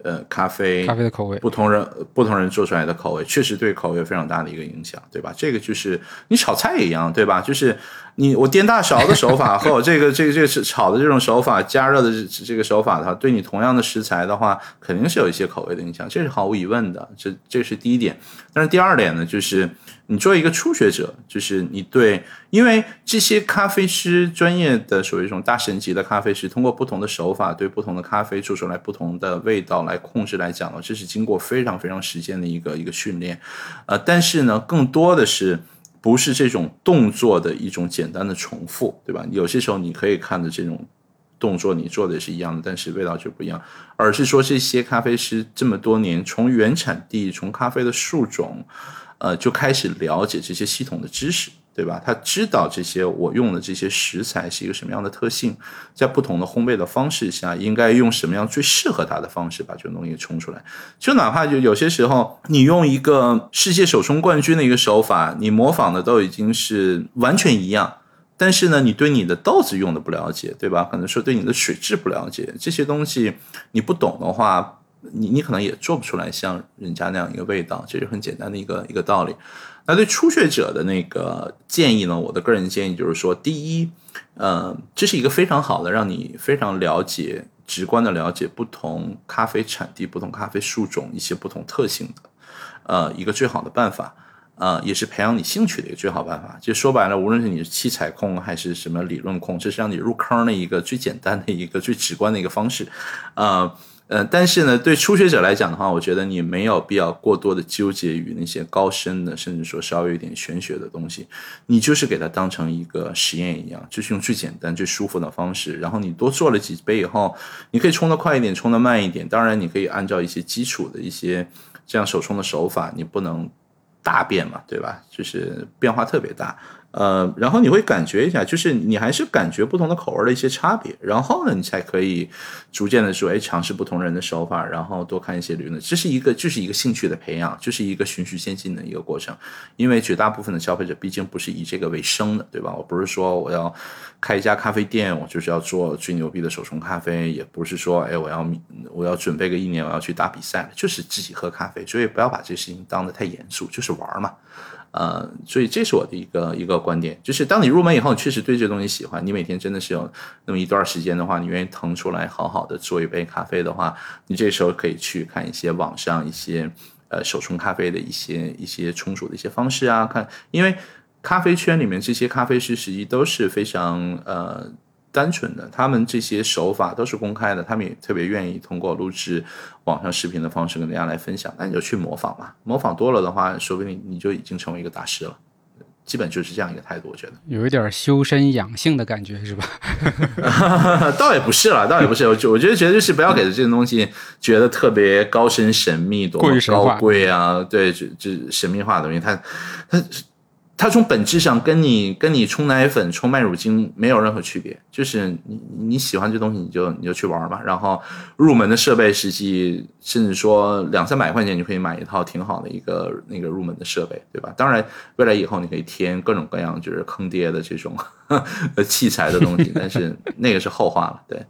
呃，咖啡，咖啡的口味，不同人不同人做出来的口味，确实对口味有非常大的一个影响，对吧？这个就是你炒菜也一样，对吧？就是你我颠大勺的手法和我这个这个这个是炒的这种手法，加热的这个手法的话，对你同样的食材的话，肯定是有一些口味的影响，这是毫无疑问的。这这是第一点，但是第二点呢，就是。你作为一个初学者，就是你对，因为这些咖啡师专业的属于一种大神级的咖啡师，通过不同的手法对不同的咖啡做出来不同的味道来控制来讲呢，这是经过非常非常时间的一个一个训练，呃，但是呢，更多的是不是这种动作的一种简单的重复，对吧？有些时候你可以看的这种动作，你做的也是一样的，但是味道就不一样，而是说这些咖啡师这么多年从原产地，从咖啡的树种。呃，就开始了解这些系统的知识，对吧？他知道这些我用的这些食材是一个什么样的特性，在不同的烘焙的方式下，应该用什么样最适合它的方式把这个东西冲出来。就哪怕就有些时候，你用一个世界手冲冠军的一个手法，你模仿的都已经是完全一样，但是呢，你对你的豆子用的不了解，对吧？可能说对你的水质不了解，这些东西你不懂的话。你你可能也做不出来像人家那样一个味道，这是很简单的一个一个道理。那对初学者的那个建议呢？我的个人建议就是说，第一，呃，这是一个非常好的让你非常了解、直观的了解不同咖啡产地、不同咖啡树种一些不同特性的，呃，一个最好的办法。呃，也是培养你兴趣的一个最好办法。就说白了，无论是你是器材控还是什么理论控，这是让你入坑的一个最简单的一个最直观的一个方式。呃。呃，但是呢，对初学者来讲的话，我觉得你没有必要过多的纠结于那些高深的，甚至说稍微有点玄学的东西。你就是给它当成一个实验一样，就是用最简单、最舒服的方式。然后你多做了几杯以后，你可以冲得快一点，冲得慢一点。当然，你可以按照一些基础的一些这样手冲的手法，你不能大变嘛，对吧？就是变化特别大。呃，然后你会感觉一下，就是你还是感觉不同的口味的一些差别，然后呢，你才可以逐渐的说，哎，尝试不同人的手法，然后多看一些理论，这是一个，就是一个兴趣的培养，就是一个循序渐进的一个过程。因为绝大部分的消费者毕竟不是以这个为生的，对吧？我不是说我要开一家咖啡店，我就是要做最牛逼的手冲咖啡，也不是说，哎，我要我要准备个一年，我要去打比赛，就是自己喝咖啡，所以不要把这事情当得太严肃，就是玩嘛。呃，所以这是我的一个一个观点，就是当你入门以后，确实对这东西喜欢，你每天真的是有那么一段时间的话，你愿意腾出来好好的做一杯咖啡的话，你这时候可以去看一些网上一些呃手冲咖啡的一些一些冲煮的一些方式啊，看，因为咖啡圈里面这些咖啡师实际都是非常呃。单纯的，他们这些手法都是公开的，他们也特别愿意通过录制网上视频的方式跟大家来分享。那你就去模仿嘛，模仿多了的话，说不定你就已经成为一个大师了。基本就是这样一个态度，我觉得有一点修身养性的感觉，是吧？倒也不是了，倒也不是。我我觉得，觉得就是不要给这些东西觉得特别高深神秘，多么高贵啊！对，这这神秘化的东西，它它。它从本质上跟你跟你冲奶粉、冲麦乳精没有任何区别，就是你你喜欢这东西，你就你就去玩吧。然后入门的设备，实际甚至说两三百块钱就可以买一套挺好的一个那个入门的设备，对吧？当然，未来以后你可以添各种各样就是坑爹的这种 器材的东西，但是那个是后话了。对。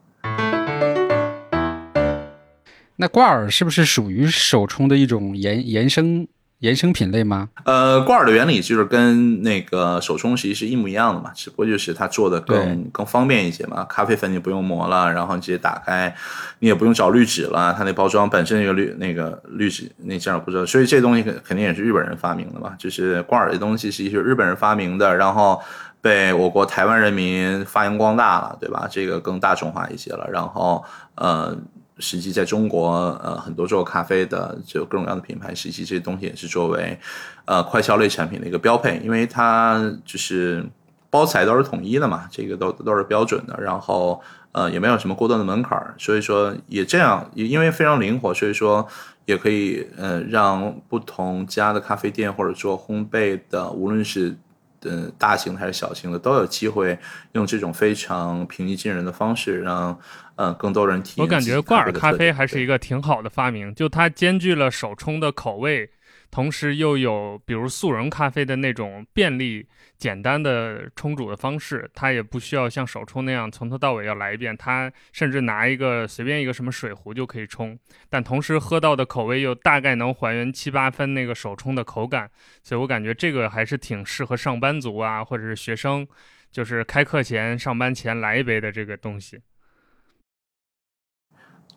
那挂耳是不是属于手冲的一种延延伸？衍生品类吗？呃，挂耳的原理就是跟那个手冲其实际是一模一样的嘛，只不过就是它做的更更方便一些嘛。咖啡粉你不用磨了，然后直接打开，你也不用找滤纸了。它那包装本身那个滤那个滤纸那件儿不知道，所以这东西肯肯定也是日本人发明的嘛。就是挂耳的东西实际是日本人发明的，然后被我国台湾人民发扬光大了，对吧？这个更大众化一些了。然后呃。实际在中国，呃，很多做咖啡的就各种各样的品牌，实际这些东西也是作为，呃，快消类产品的一个标配，因为它就是包材都是统一的嘛，这个都都是标准的，然后呃也没有什么过多的门槛儿，所以说也这样，也因为非常灵活，所以说也可以呃让不同家的咖啡店或者做烘焙的，无论是呃大型的还是小型的，都有机会用这种非常平易近人的方式让。嗯，更多人体验。我感觉挂耳咖啡还是一个挺好的发明，就它兼具了手冲的口味，同时又有比如速溶咖啡的那种便利、简单的冲煮的方式。它也不需要像手冲那样从头到尾要来一遍，它甚至拿一个随便一个什么水壶就可以冲。但同时喝到的口味又大概能还原七八分那个手冲的口感，所以我感觉这个还是挺适合上班族啊，或者是学生，就是开课前、上班前来一杯的这个东西。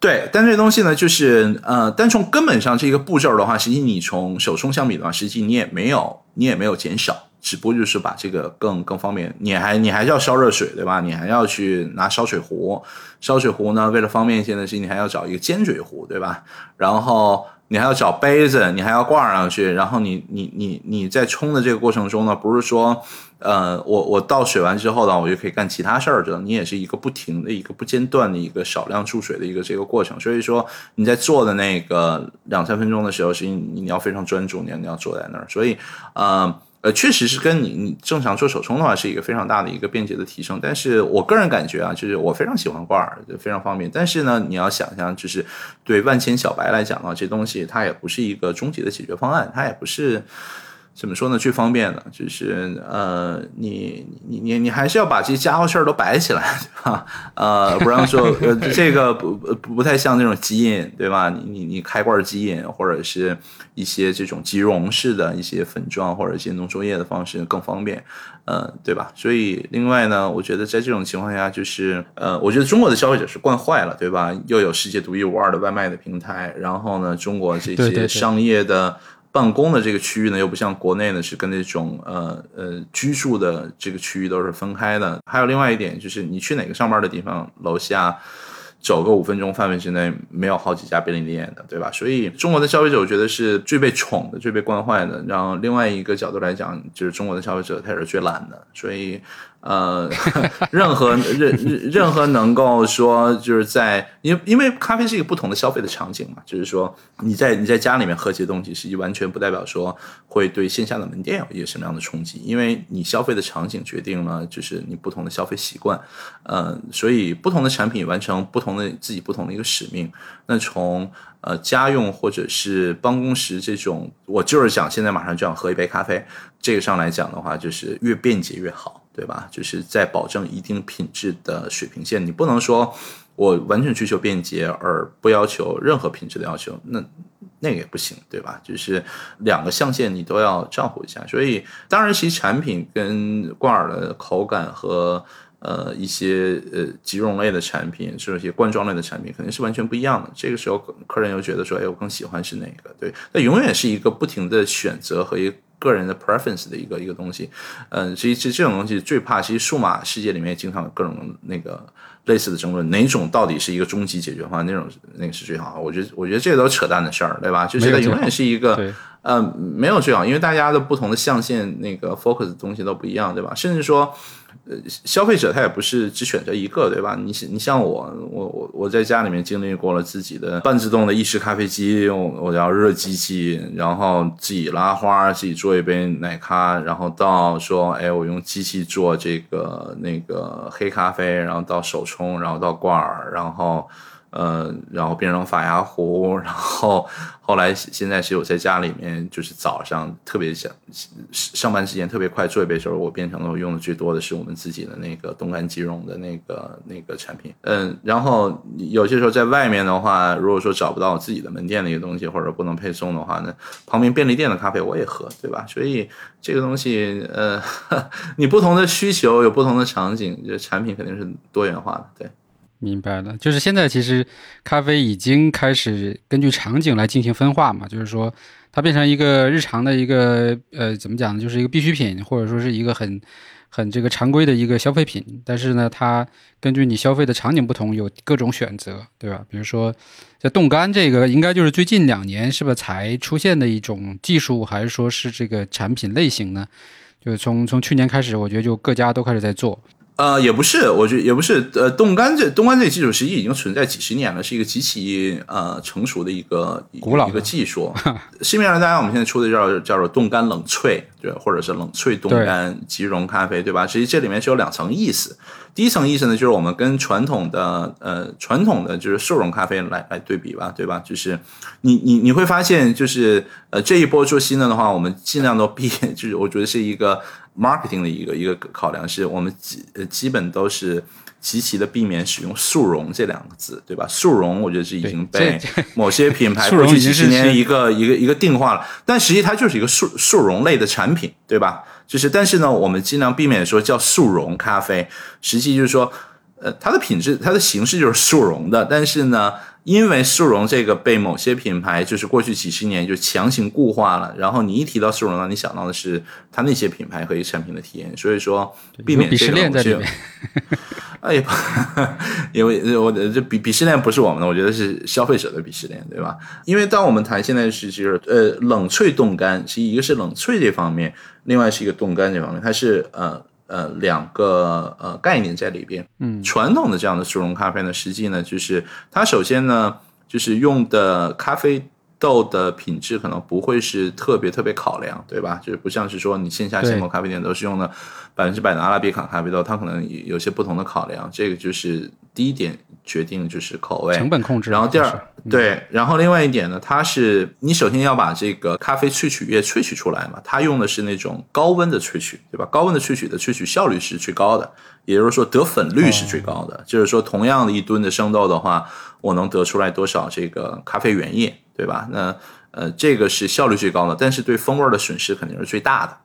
对，但这东西呢，就是呃，单从根本上这个步骤的话，实际你从手冲相比的话，实际你也没有，你也没有减少，只不过就是把这个更更方便。你还你还是要烧热水，对吧？你还要去拿烧水壶，烧水壶呢，为了方便一些呢，是你还要找一个尖嘴壶，对吧？然后。你还要找杯子，你还要挂上去，然后你你你你在冲的这个过程中呢，不是说，呃，我我倒水完之后呢，我就可以干其他事儿，知道？你也是一个不停的一个不间断的一个少量注水的一个这个过程，所以说你在做的那个两三分钟的时候，是你你要非常专注，你要你要坐在那儿，所以，呃。呃，确实是跟你你正常做手冲的话是一个非常大的一个便捷的提升，但是我个人感觉啊，就是我非常喜欢挂耳，就非常方便。但是呢，你要想象，就是对万千小白来讲啊，这东西它也不是一个终极的解决方案，它也不是。怎么说呢？最方便的就是呃，你你你你还是要把这些家伙事儿都摆起来，对吧？呃，不让说呃，这个不不不太像那种基因，对吧？你你你开罐基因，或者是一些这种即溶式的一些粉状或者一些浓缩液的方式更方便，呃，对吧？所以另外呢，我觉得在这种情况下，就是呃，我觉得中国的消费者是惯坏了，对吧？又有世界独一无二的外卖的平台，然后呢，中国这些商业的。办公的这个区域呢，又不像国内呢，是跟那种呃呃居住的这个区域都是分开的。还有另外一点就是，你去哪个上班的地方，楼下走个五分钟范围之内，没有好几家便利店的，对吧？所以中国的消费者，我觉得是最被宠的、最被惯坏的。然后另外一个角度来讲，就是中国的消费者他也是最懒的，所以。呃，任何任任任何能够说就是在，因因为咖啡是一个不同的消费的场景嘛，就是说你在你在家里面喝这些东西，实际完全不代表说会对线下的门店有一个什么样的冲击，因为你消费的场景决定了就是你不同的消费习惯，呃，所以不同的产品完成不同的自己不同的一个使命。那从呃家用或者是办公室这种，我就是想现在马上就想喝一杯咖啡，这个上来讲的话，就是越便捷越好。对吧？就是在保证一定品质的水平线，你不能说我完全追求便捷而不要求任何品质的要求，那那个也不行，对吧？就是两个象限你都要照顾一下。所以，当然，其实产品跟挂耳的口感和呃一些呃即溶类的产品，是一些罐装类的产品，肯定是完全不一样的。这个时候，客人又觉得说，哎，我更喜欢是哪个？对，那永远是一个不停的选择和一个个。人的 preference 的一个一个东西，嗯，其实这种东西最怕，其实数码世界里面经常有各种那个类似的争论，哪种到底是一个终极解决方案，那种那个是最好。我觉得，我觉得这都扯淡的事儿，对吧？就是它永远是一个，嗯，没有最好，因为大家的不同的象限那个 focus 的东西都不一样，对吧？甚至说。呃，消费者他也不是只选择一个，对吧？你你像我，我我我在家里面经历过了自己的半自动的意式咖啡机，我我要热机器，然后自己拉花，自己做一杯奶咖，然后到说，哎，我用机器做这个那个黑咖啡，然后到手冲，然后到罐儿，然后。呃，然后变成法压壶，然后后来现在是我在家里面，就是早上特别想上班时间特别快做一杯时候，我变成了用的最多的是我们自己的那个冻干即溶的那个那个产品。嗯，然后有些时候在外面的话，如果说找不到自己的门店的一个东西，或者不能配送的话呢，旁边便利店的咖啡我也喝，对吧？所以这个东西，呃，你不同的需求有不同的场景，这产品肯定是多元化的，对。明白了，就是现在其实咖啡已经开始根据场景来进行分化嘛，就是说它变成一个日常的一个呃怎么讲呢，就是一个必需品，或者说是一个很很这个常规的一个消费品。但是呢，它根据你消费的场景不同，有各种选择，对吧？比如说在冻干这个，应该就是最近两年是不是才出现的一种技术，还是说是这个产品类型呢？就是从从去年开始，我觉得就各家都开始在做。呃，也不是，我觉得也不是。呃，冻干这冻干这个技术实际已经存在几十年了，是一个极其呃成熟的一个古老一个技术。市面上大家我们现在出的叫叫做冻干冷萃，对，或者是冷萃冻干即溶咖啡，对吧？其实际这里面是有两层意思。第一层意思呢，就是我们跟传统的呃传统的就是速溶咖啡来来对比吧，对吧？就是你你你会发现，就是呃这一波做新的的话，我们尽量都避，就是我觉得是一个。Marketing 的一个一个考量是我们基呃基本都是极其的避免使用速溶这两个字，对吧？速溶我觉得是已经被 某些品牌过去几十年一个一个一个定化了，但实际它就是一个速速溶类的产品，对吧？就是但是呢，我们尽量避免说叫速溶咖啡，实际就是说，呃，它的品质它的形式就是速溶的，但是呢。因为速溶这个被某些品牌就是过去几十年就强行固化了，然后你一提到速溶呢，你想到的是它那些品牌和一产品的体验，所以说避免这个东西。哎呀，因为我这鄙鄙视链不是我们的，我觉得是消费者的鄙视链，对吧？因为当我们谈现在是就是呃冷萃冻干，其实一个是冷萃这方面，另外是一个冻干这方面，它是呃。呃，两个呃概念在里边。嗯，传统的这样的速溶咖啡呢，实际呢就是它首先呢就是用的咖啡豆的品质可能不会是特别特别考量，对吧？就是不像是说你线下现磨咖啡店都是用的百分之百的阿拉比卡咖啡豆，它可能有些不同的考量。这个就是第一点。决定就是口味成本控制，然后第二对，然后另外一点呢，它是你首先要把这个咖啡萃取液萃取出来嘛，它用的是那种高温的萃取，对吧？高温的萃取的萃取效率是最高的，也就是说得粉率是最高的，就是说同样的一吨的生豆的话，我能得出来多少这个咖啡原液，对吧？那呃，这个是效率最高的，但是对风味的损失肯定是最大的。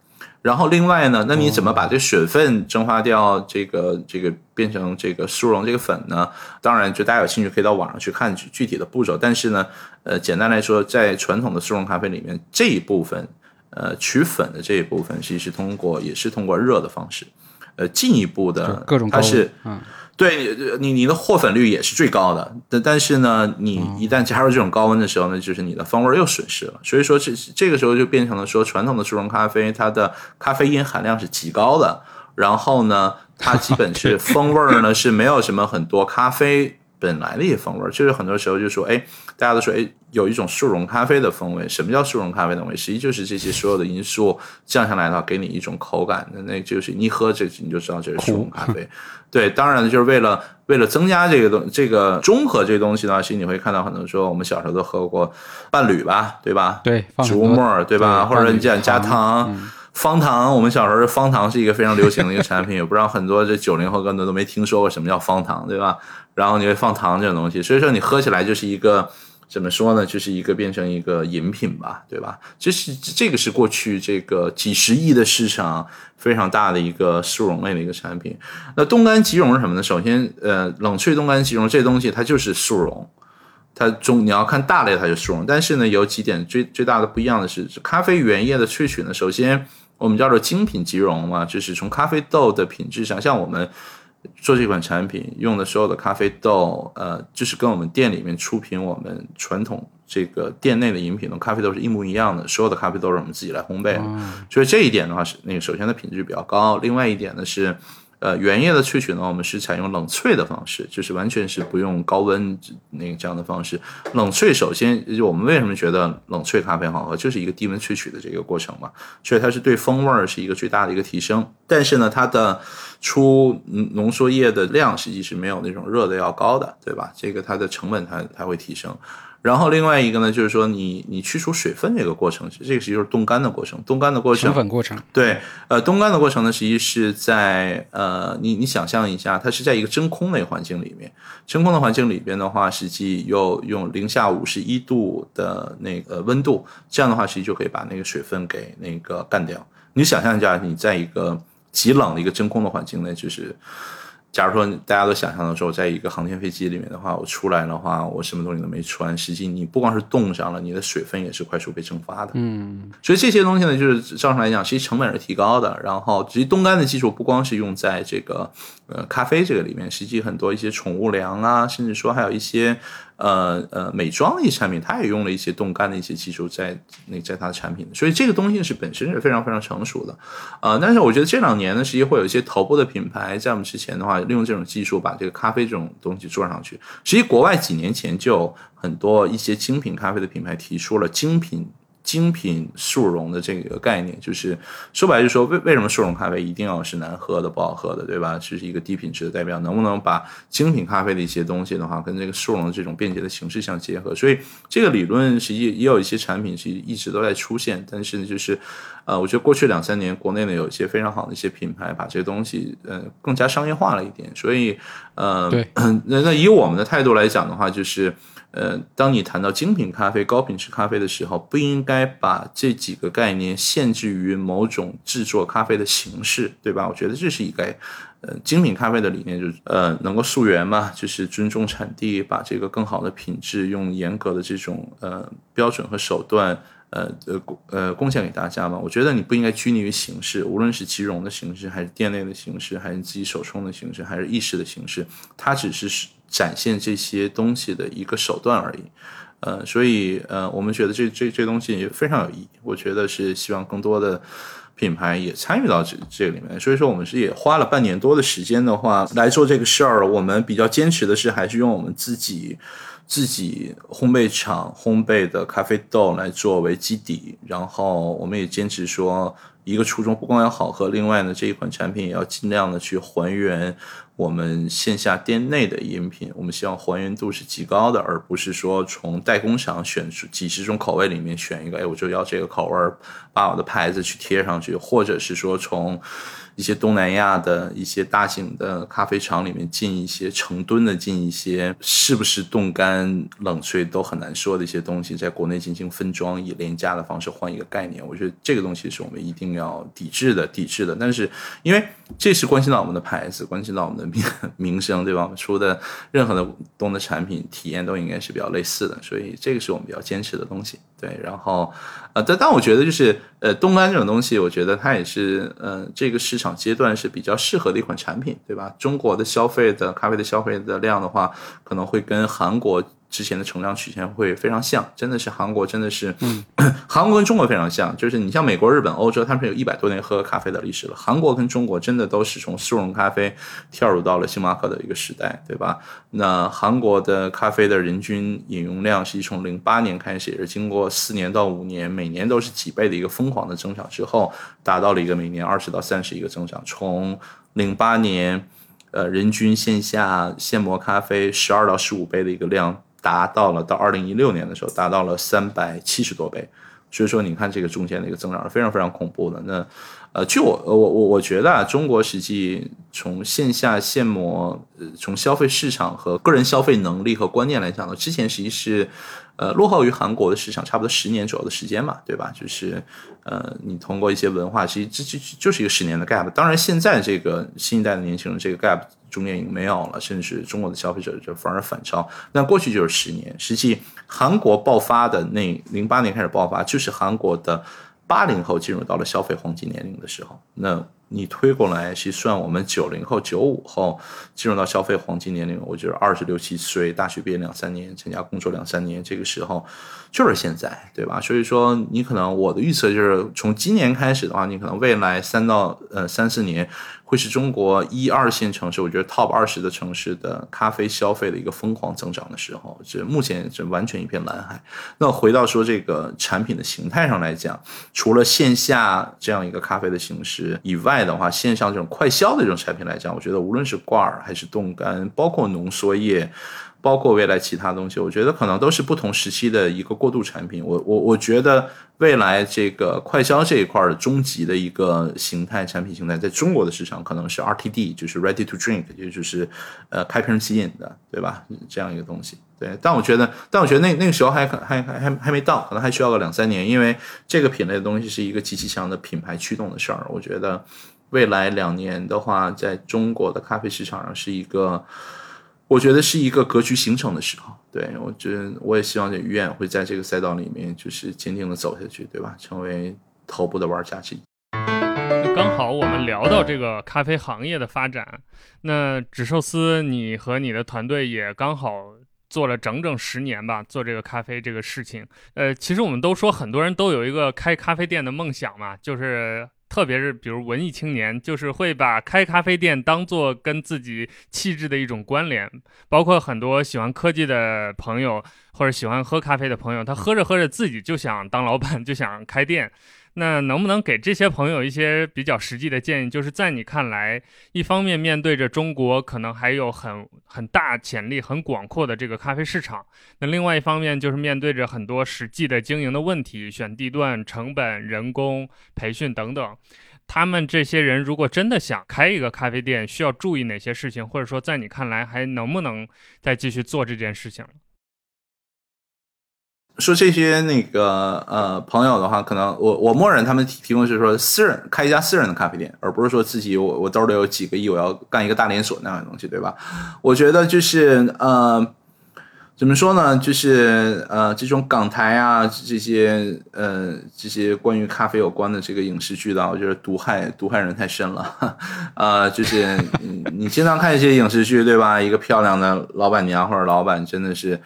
然后另外呢，那你怎么把这水分蒸发掉？这个这个变成这个速溶这个粉呢？当然，就大家有兴趣可以到网上去看具体的步骤。但是呢，呃，简单来说，在传统的速溶咖啡里面，这一部分，呃，取粉的这一部分，其实是通过也是通过热的方式，呃，进一步的各种它是嗯。对你，你的获粉率也是最高的，但但是呢，你一旦加入这种高温的时候呢，就是你的风味又损失了。所以说，这这个时候就变成了说，传统的速溶咖啡，它的咖啡因含量是极高的，然后呢，它基本是 风味呢是没有什么很多咖啡。本来的一些风味，就是很多时候就说，哎，大家都说，哎，有一种速溶咖啡的风味。什么叫速溶咖啡的风味？实际就是这些所有的因素降下来的话，给你一种口感的，那就是你喝这你就知道这是速溶咖啡。对，当然就是为了为了增加这个东这个中和这个东西的话，其实你会看到很多说，我们小时候都喝过伴侣吧，对吧？对，植物沫，对吧？或者你想加糖。方糖，我们小时候方糖是一个非常流行的一个产品，也不知道很多这九零后更多都没听说过什么叫方糖，对吧？然后你会放糖这种东西，所以说你喝起来就是一个怎么说呢？就是一个变成一个饮品吧，对吧？这是这个是过去这个几十亿的市场非常大的一个速溶类的一个产品。那冻干即溶是什么呢？首先，呃，冷萃冻干即溶这东西它就是速溶。它中你要看大类，它就速溶，但是呢，有几点最最大的不一样的是，咖啡原液的萃取呢。首先，我们叫做精品即溶嘛，就是从咖啡豆的品质上，像我们做这款产品用的所有的咖啡豆，呃，就是跟我们店里面出品我们传统这个店内的饮品的咖啡豆是一模一样的，所有的咖啡豆是我们自己来烘焙的，所以这一点的话是那个首先的品质比较高。另外一点呢是。呃，原液的萃取呢，我们是采用冷萃的方式，就是完全是不用高温那个这样的方式。冷萃首先，我们为什么觉得冷萃咖啡好喝，就是一个低温萃取的这个过程嘛，所以它是对风味儿是一个最大的一个提升。但是呢，它的出浓缩液的量实际是没有那种热的要高的，对吧？这个它的成本它它会提升。然后另外一个呢，就是说你你去除水分这个过程，这个实际就是冻干的过程。冻干的过程，成粉过程。对，呃，冻干的过程呢，实际是在呃，你你想象一下，它是在一个真空的环境里面。真空的环境里边的话，实际又用零下五十一度的那个温度，这样的话，实际就可以把那个水分给那个干掉。你想象一下，你在一个极冷的一个真空的环境内，就是。假如说大家都想象的时候，在一个航天飞机里面的话，我出来的话，我什么东西都没穿，实际你不光是冻上了，你的水分也是快速被蒸发的。嗯，所以这些东西呢，就是照常来讲，其实成本是提高的。然后，其实冻干的技术不光是用在这个呃咖啡这个里面，实际很多一些宠物粮啊，甚至说还有一些。呃呃，美妆的一些产品，它也用了一些冻干的一些技术在那在它的产品，所以这个东西是本身是非常非常成熟的，呃，但是我觉得这两年呢，实际会有一些头部的品牌在我们之前的话，利用这种技术把这个咖啡这种东西做上去。实际国外几年前就很多一些精品咖啡的品牌提出了精品。精品速溶的这个概念，就是说白了，就说为为什么速溶咖啡一定要是难喝的、不好喝的，对吧？这是一个低品质的代表。能不能把精品咖啡的一些东西的话，跟这个速溶的这种便捷的形式相结合？所以这个理论实际也有一些产品是一直都在出现。但是呢，就是呃，我觉得过去两三年国内呢有一些非常好的一些品牌，把这些东西呃更加商业化了一点。所以呃，对，那那以我们的态度来讲的话，就是。呃，当你谈到精品咖啡、高品质咖啡的时候，不应该把这几个概念限制于某种制作咖啡的形式，对吧？我觉得这是一个，呃，精品咖啡的理念就是，呃，能够溯源嘛，就是尊重产地，把这个更好的品质用严格的这种呃标准和手段，呃呃呃贡献给大家嘛。我觉得你不应该拘泥于形式，无论是即溶的形式，还是店内的形式，还是你自己手冲的形式，还是意式的形式，它只是。展现这些东西的一个手段而已，呃，所以呃，我们觉得这这这东西非常有意义。我觉得是希望更多的品牌也参与到这这里面。所以说，我们是也花了半年多的时间的话来做这个事儿。我们比较坚持的是，还是用我们自己自己烘焙厂烘焙的咖啡豆来作为基底，然后我们也坚持说，一个初衷不光要好喝，另外呢，这一款产品也要尽量的去还原。我们线下店内的饮品，我们希望还原度是极高的，而不是说从代工厂选出几十种口味里面选一个，哎，我就要这个口味，把我的牌子去贴上去，或者是说从。一些东南亚的一些大型的咖啡厂里面进一些成吨的进一些，是不是冻干冷萃都很难说的一些东西，在国内进行分装，以廉价的方式换一个概念，我觉得这个东西是我们一定要抵制的，抵制的。但是因为这是关系到我们的牌子，关系到我们的名名声，对吧？我们出的任何的东的产品体验都应该是比较类似的，所以这个是我们比较坚持的东西。对，然后呃，但但我觉得就是呃，冻干这种东西，我觉得它也是呃，这个市场。阶段是比较适合的一款产品，对吧？中国的消费的咖啡的消费的量的话，可能会跟韩国。之前的成长曲线会非常像，真的是韩国，真的是，韩国跟中国非常像，就是你像美国、日本、欧洲，他们是有一百多年喝咖啡的历史了。韩国跟中国真的都是从速溶咖啡跳入到了星巴克的一个时代，对吧？那韩国的咖啡的人均饮用量是从零八年开始，也是经过四年到五年，每年都是几倍的一个疯狂的增长之后，达到了一个每年二十到三十一个增长。从零八年，呃，人均线下现磨咖啡十二到十五杯的一个量。达到了到二零一六年的时候，达到了三百七十多倍，所以说你看这个中间的一个增长是非常非常恐怖的。那呃，据我我我我觉得啊，中国实际从线下现模，呃，从消费市场和个人消费能力和观念来讲呢，之前实际是。呃，落后于韩国的市场差不多十年左右的时间嘛，对吧？就是，呃，你通过一些文化，其实这这就是一个十年的 gap。当然，现在这个新一代的年轻人，这个 gap 中间已经没有了，甚至中国的消费者就反而反超。那过去就是十年，实际韩国爆发的那零八年开始爆发，就是韩国的八零后进入到了消费黄金年龄的时候，那。你推过来，去算我们九零后、九五后进入到消费黄金年龄，我觉得二十六七岁，大学毕业两三年，参加工作两三年，这个时候就是现在，对吧？所以说，你可能我的预测就是，从今年开始的话，你可能未来三到呃三四年。会是中国一二线城市，我觉得 top 二十的城市的咖啡消费的一个疯狂增长的时候，这目前这完全一片蓝海。那回到说这个产品的形态上来讲，除了线下这样一个咖啡的形式以外的话，线上这种快销的这种产品来讲，我觉得无论是挂耳还是冻干，包括浓缩液。包括未来其他东西，我觉得可能都是不同时期的一个过渡产品。我我我觉得未来这个快消这一块的终极的一个形态产品形态，在中国的市场可能是 RTD，就是 Ready to Drink，也就是呃开瓶即饮的，对吧？这样一个东西。对，但我觉得，但我觉得那那个时候还还还还还没到，可能还需要个两三年，因为这个品类的东西是一个极其强的品牌驱动的事儿。我觉得未来两年的话，在中国的咖啡市场上是一个。我觉得是一个格局形成的时候，对我觉得我也希望这于远会在这个赛道里面就是坚定的走下去，对吧？成为头部的玩家之一。刚好我们聊到这个咖啡行业的发展，那纸寿司你和你的团队也刚好做了整整十年吧，做这个咖啡这个事情。呃，其实我们都说很多人都有一个开咖啡店的梦想嘛，就是。特别是比如文艺青年，就是会把开咖啡店当做跟自己气质的一种关联。包括很多喜欢科技的朋友，或者喜欢喝咖啡的朋友，他喝着喝着自己就想当老板，就想开店。那能不能给这些朋友一些比较实际的建议？就是在你看来，一方面面对着中国可能还有很很大潜力、很广阔的这个咖啡市场，那另外一方面就是面对着很多实际的经营的问题，选地段、成本、人工、培训等等。他们这些人如果真的想开一个咖啡店，需要注意哪些事情？或者说，在你看来，还能不能再继续做这件事情？说这些那个呃朋友的话，可能我我默认他们提提供是说私人开一家私人的咖啡店，而不是说自己我我兜里有几个亿，我要干一个大连锁那样的东西，对吧？我觉得就是呃怎么说呢？就是呃这种港台啊这些呃这些关于咖啡有关的这个影视剧的，我觉得毒害毒害人太深了。呃，就是你经常看一些影视剧，对吧？一个漂亮的老板娘或者老板真的是。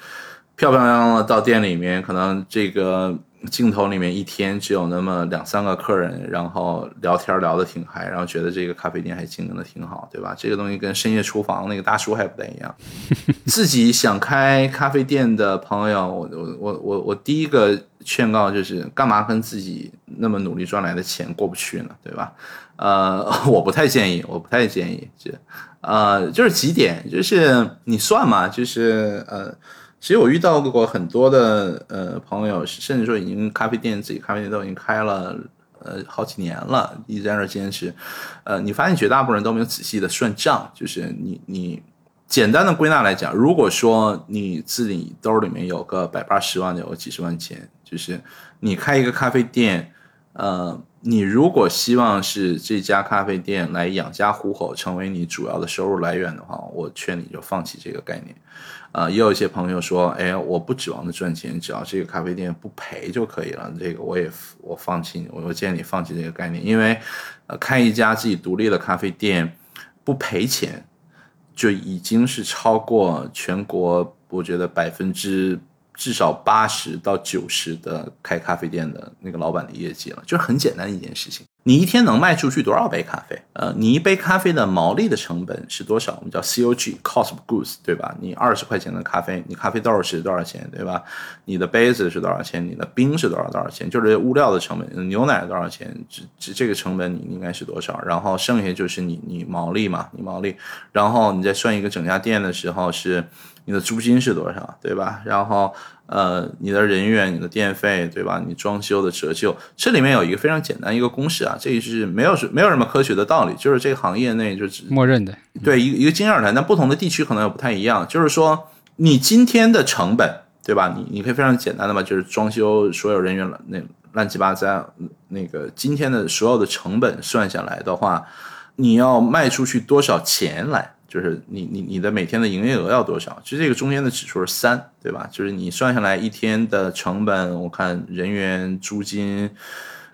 漂漂亮亮的到店里面，可能这个镜头里面一天只有那么两三个客人，然后聊天聊得挺嗨，然后觉得这个咖啡店还经营的挺好，对吧？这个东西跟深夜厨房那个大叔还不太一样。自己想开咖啡店的朋友，我我我我我第一个劝告就是，干嘛跟自己那么努力赚来的钱过不去呢？对吧？呃，我不太建议，我不太建议，这呃就是几点，就是你算嘛，就是呃。其实我遇到过很多的呃朋友，甚至说已经咖啡店自己咖啡店都已经开了呃好几年了，一直在那坚持。呃，你发现绝大部分人都没有仔细的算账，就是你你简单的归纳来讲，如果说你自己兜里面有个百八十万的，有几十万钱，就是你开一个咖啡店，呃，你如果希望是这家咖啡店来养家糊口，成为你主要的收入来源的话，我劝你就放弃这个概念。啊，也有一些朋友说，哎，我不指望着赚钱，只要这个咖啡店不赔就可以了。这个我也我放弃，我建议你放弃这个概念，因为，呃，开一家自己独立的咖啡店不赔钱，就已经是超过全国，我觉得百分之至少八十到九十的开咖啡店的那个老板的业绩了，就是很简单一件事情。你一天能卖出去多少杯咖啡？呃，你一杯咖啡的毛利的成本是多少？我们叫 COG，cost of goods，对吧？你二十块钱的咖啡，你咖啡豆是多少钱，对吧？你的杯子是多少钱？你的冰是多少多少钱？就是物料的成本，牛奶多少钱？这这这个成本你应该是多少？然后剩下就是你你毛利嘛，你毛利，然后你再算一个整家店的时候是你的租金是多少，对吧？然后。呃，你的人员、你的电费，对吧？你装修的折旧，这里面有一个非常简单一个公式啊，这个是没有没有什么科学的道理，就是这个行业内就是默认的，对一个一个经验而谈，但不同的地区可能有不太一样。就是说，你今天的成本，对吧？你你可以非常简单的嘛，就是装修所有人员那乱七八糟那个今天的所有的成本算下来的话，你要卖出去多少钱来？就是你你你的每天的营业额要多少？其实这个中间的指数是三，对吧？就是你算下来一天的成本，我看人员、租金，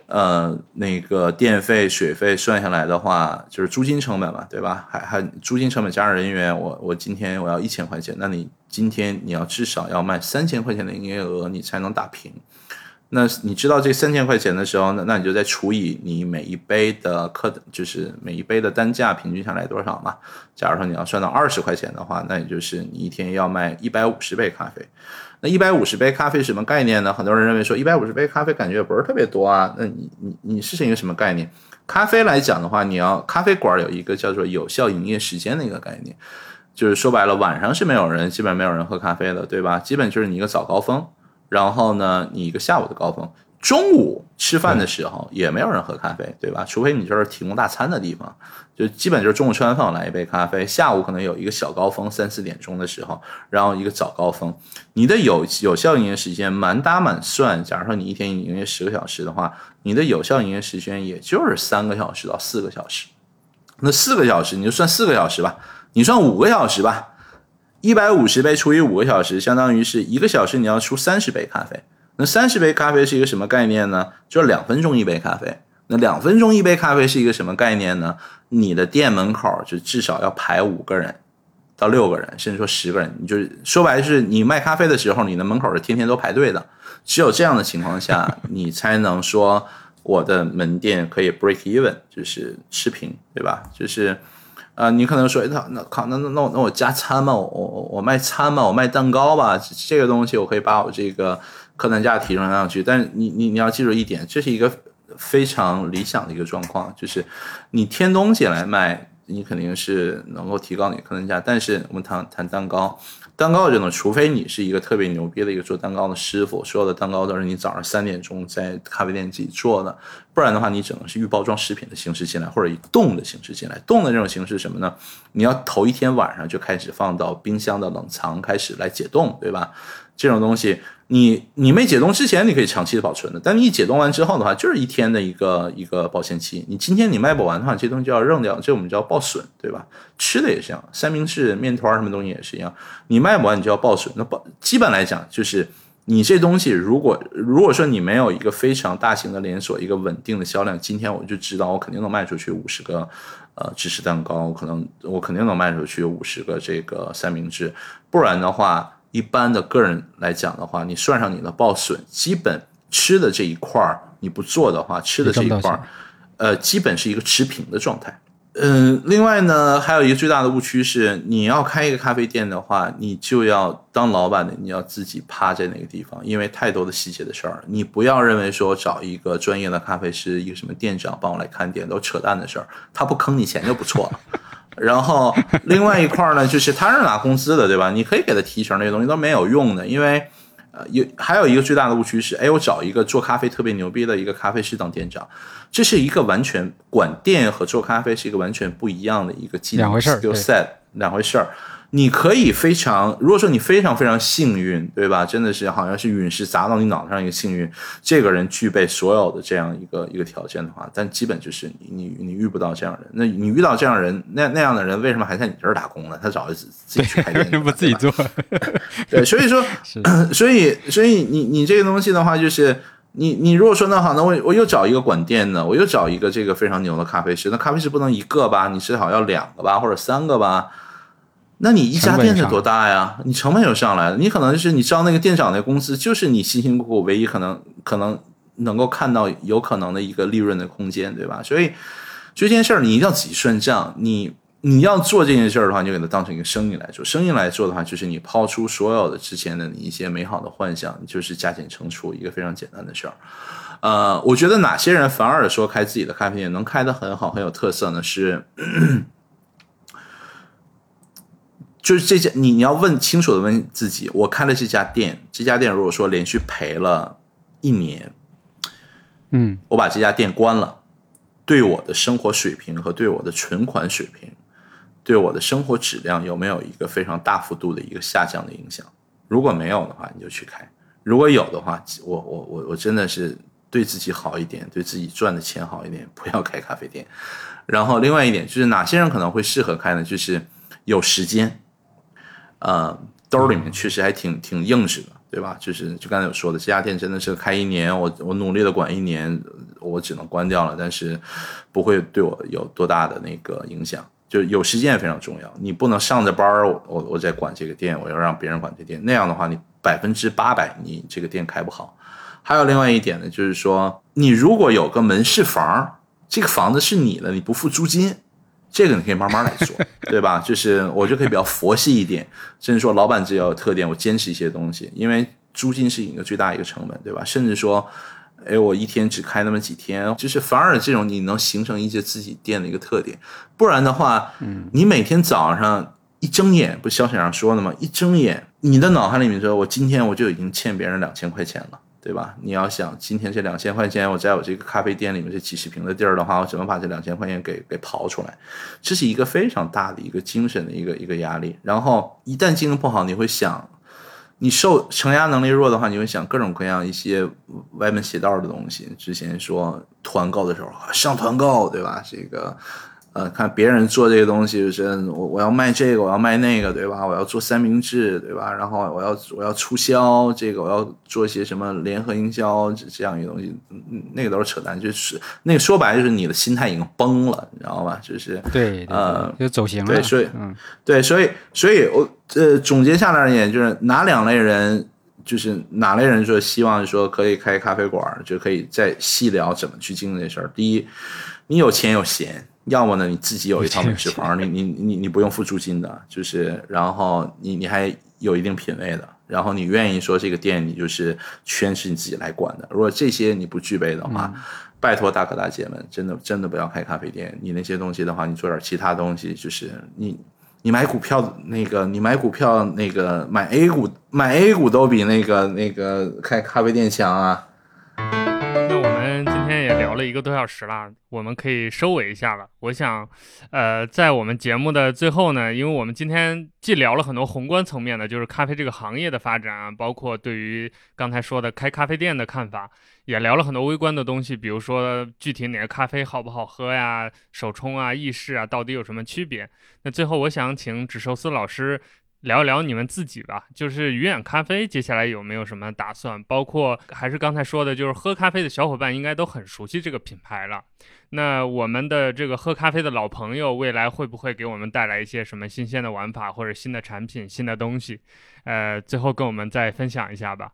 呃，那个电费、水费算下来的话，就是租金成本嘛，对吧？还还租金成本加上人员，我我今天我要一千块钱，那你今天你要至少要卖三千块钱的营业额，你才能打平。那你知道这三千块钱的时候，那那你就再除以你每一杯的客，就是每一杯的单价平均下来多少嘛？假如说你要算到二十块钱的话，那也就是你一天要卖一百五十杯咖啡。那一百五十杯咖啡什么概念呢？很多人认为说一百五十杯咖啡感觉也不是特别多啊。那你你你是一个什么概念？咖啡来讲的话，你要咖啡馆有一个叫做有效营业时间的一个概念，就是说白了，晚上是没有人，基本没有人喝咖啡的，对吧？基本就是你一个早高峰。然后呢，你一个下午的高峰，中午吃饭的时候也没有人喝咖啡，对吧？除非你这是提供大餐的地方，就基本就是中午吃完饭来一杯咖啡。下午可能有一个小高峰，三四点钟的时候，然后一个早高峰。你的有有效营业时间满打满算，假如说你一天营业十个小时的话，你的有效营业时间也就是三个小时到四个小时。那四个小时你就算四个小时吧，你算五个小时吧。一百五十杯除以五个小时，相当于是一个小时你要出三十杯咖啡。那三十杯咖啡是一个什么概念呢？就是两分钟一杯咖啡。那两分钟一杯咖啡是一个什么概念呢？你的店门口就至少要排五个人到六个人，甚至说十个人。你就是说白了，是你卖咖啡的时候，你的门口是天天都排队的。只有这样的情况下，你才能说我的门店可以 break even，就是持平，对吧？就是。啊，你可能说，那那靠，那那那我那我加餐嘛，我我我卖餐嘛，我卖蛋糕吧，这个东西我可以把我这个客单价提升上去。但是你你你要记住一点，这是一个非常理想的一个状况，就是你添东西来卖，你肯定是能够提高你客单价。但是我们谈谈蛋糕。蛋糕这种，除非你是一个特别牛逼的一个做蛋糕的师傅，所有的蛋糕都是你早上三点钟在咖啡店自己做的，不然的话，你只能是预包装食品的形式进来，或者以冻的形式进来。冻的这种形式什么呢？你要头一天晚上就开始放到冰箱的冷藏开始来解冻，对吧？这种东西。你你没解冻之前，你可以长期的保存的，但你一解冻完之后的话，就是一天的一个一个保鲜期。你今天你卖不完的话，这东西就要扔掉，这我们叫报损，对吧？吃的也是一样，三明治、面团什么东西也是一样，你卖不完你就要报损。那报基本来讲，就是你这东西如果如果说你没有一个非常大型的连锁，一个稳定的销量，今天我就知道我肯定能卖出去五十个呃芝士蛋糕，可能我肯定能卖出去五十个这个三明治，不然的话。一般的个人来讲的话，你算上你的报损，基本吃的这一块儿你不做的话，吃的这一块儿，呃，基本是一个持平的状态。嗯，另外呢，还有一个最大的误区是，你要开一个咖啡店的话，你就要当老板的，你要自己趴在那个地方，因为太多的细节的事儿。你不要认为说找一个专业的咖啡师，一个什么店长帮我来看店，都扯淡的事儿，他不坑你钱就不错了。然后另外一块呢，就是他是拿工资的，对吧？你可以给他提成，那些东西都没有用的，因为呃，有还有一个最大的误区是，哎，我找一个做咖啡特别牛逼的一个咖啡师当店长，这是一个完全管店和做咖啡是一个完全不一样的一个技能，两回事儿，两回事儿。你可以非常，如果说你非常非常幸运，对吧？真的是好像是陨石砸到你脑袋上一个幸运，这个人具备所有的这样一个一个条件的话，但基本就是你你你遇不到这样人。那你遇到这样人，那那样的人为什么还在你这儿打工呢？他早就自自己去开店，不自己做。对，所以说，所以所以你你这个东西的话，就是你你如果说那好，那我我又找一个管店的，我又找一个这个非常牛的咖啡师，那咖啡师不能一个吧？你至少要两个吧，或者三个吧？那你一家店是多大呀？你成本又上来了，你可能就是你招那个店长的工资，就是你辛辛苦苦唯一可能可能能够看到有可能的一个利润的空间，对吧？所以这件事儿你一定要自己算账。你你要做这件事儿的话，你就给它当成一个生意来做。生意来做的话，就是你抛出所有的之前的你一些美好的幻想，就是加减乘除一个非常简单的事儿。呃，我觉得哪些人反而说开自己的咖啡店能开得很好，很有特色呢？是。就是这家你你要问清楚的问自己，我开了这家店，这家店如果说连续赔了一年，嗯我把这家店关了，对我的生活水平和对我的存款水平，对我的生活质量有没有一个非常大幅度的一个下降的影响？如果没有的话，你就去开；如果有的话，我我我我真的是对自己好一点，对自己赚的钱好一点，不要开咖啡店。然后另外一点就是哪些人可能会适合开呢？就是有时间，呃，兜里面确实还挺挺硬实的，对吧？就是就刚才有说的，这家店真的是开一年，我我努力的管一年，我只能关掉了，但是不会对我有多大的那个影响。就有时间也非常重要，你不能上着班儿，我我我在管这个店，我要让别人管这店，那样的话，你百分之八百你这个店开不好。还有另外一点呢，就是说，你如果有个门市房，这个房子是你的，你不付租金，这个你可以慢慢来做，对吧？就是我就可以比较佛系一点，甚至说老板只要有特点，我坚持一些东西，因为租金是一个最大一个成本，对吧？甚至说，哎，我一天只开那么几天，就是反而这种你能形成一些自己店的一个特点，不然的话，嗯，你每天早上一睁眼，不消息上说的吗？一睁眼，你的脑海里面说，我今天我就已经欠别人两千块钱了。对吧？你要想今天这两千块钱，我在我这个咖啡店里面这几十平的地儿的话，我怎么把这两千块钱给给刨出来？这是一个非常大的一个精神的一个一个压力。然后一旦经营不好，你会想，你受承压能力弱的话，你会想各种各样一些歪门邪道的东西。之前说团购的时候上团购，对吧？这个。呃，看别人做这个东西，就是我我要卖这个，我要卖那个，对吧？我要做三明治，对吧？然后我要我要促销这个，我要做一些什么联合营销这这样一个东西，嗯，那个都是扯淡，就是那个说白了就是你的心态已经崩了，你知道吧？就是对，呃，就走形了。对，所以嗯，对，所以所以我呃总结下来而言，就是哪两类人，就是哪类人说希望说可以开咖啡馆，就可以再细聊怎么去经营这事儿。第一，你有钱有闲。要么呢，你自己有一套门市房，你你你你不用付租金的，就是，然后你你还有一定品位的，然后你愿意说这个店你就是全是你自己来管的。如果这些你不具备的话，拜托大哥大姐们，真的真的不要开咖啡店。你那些东西的话，你做点其他东西，就是你你买股票那个，你买股票那个买 A 股买 A 股都比那个那个开咖啡店强啊。聊了一个多小时了，我们可以收尾一下了。我想，呃，在我们节目的最后呢，因为我们今天既聊了很多宏观层面的，就是咖啡这个行业的发展啊，包括对于刚才说的开咖啡店的看法，也聊了很多微观的东西，比如说具体哪个咖啡好不好喝呀，手冲啊、意式啊，到底有什么区别？那最后我想请纸寿司老师。聊一聊你们自己吧，就是鱼眼咖啡接下来有没有什么打算？包括还是刚才说的，就是喝咖啡的小伙伴应该都很熟悉这个品牌了。那我们的这个喝咖啡的老朋友，未来会不会给我们带来一些什么新鲜的玩法或者新的产品、新的东西？呃，最后跟我们再分享一下吧。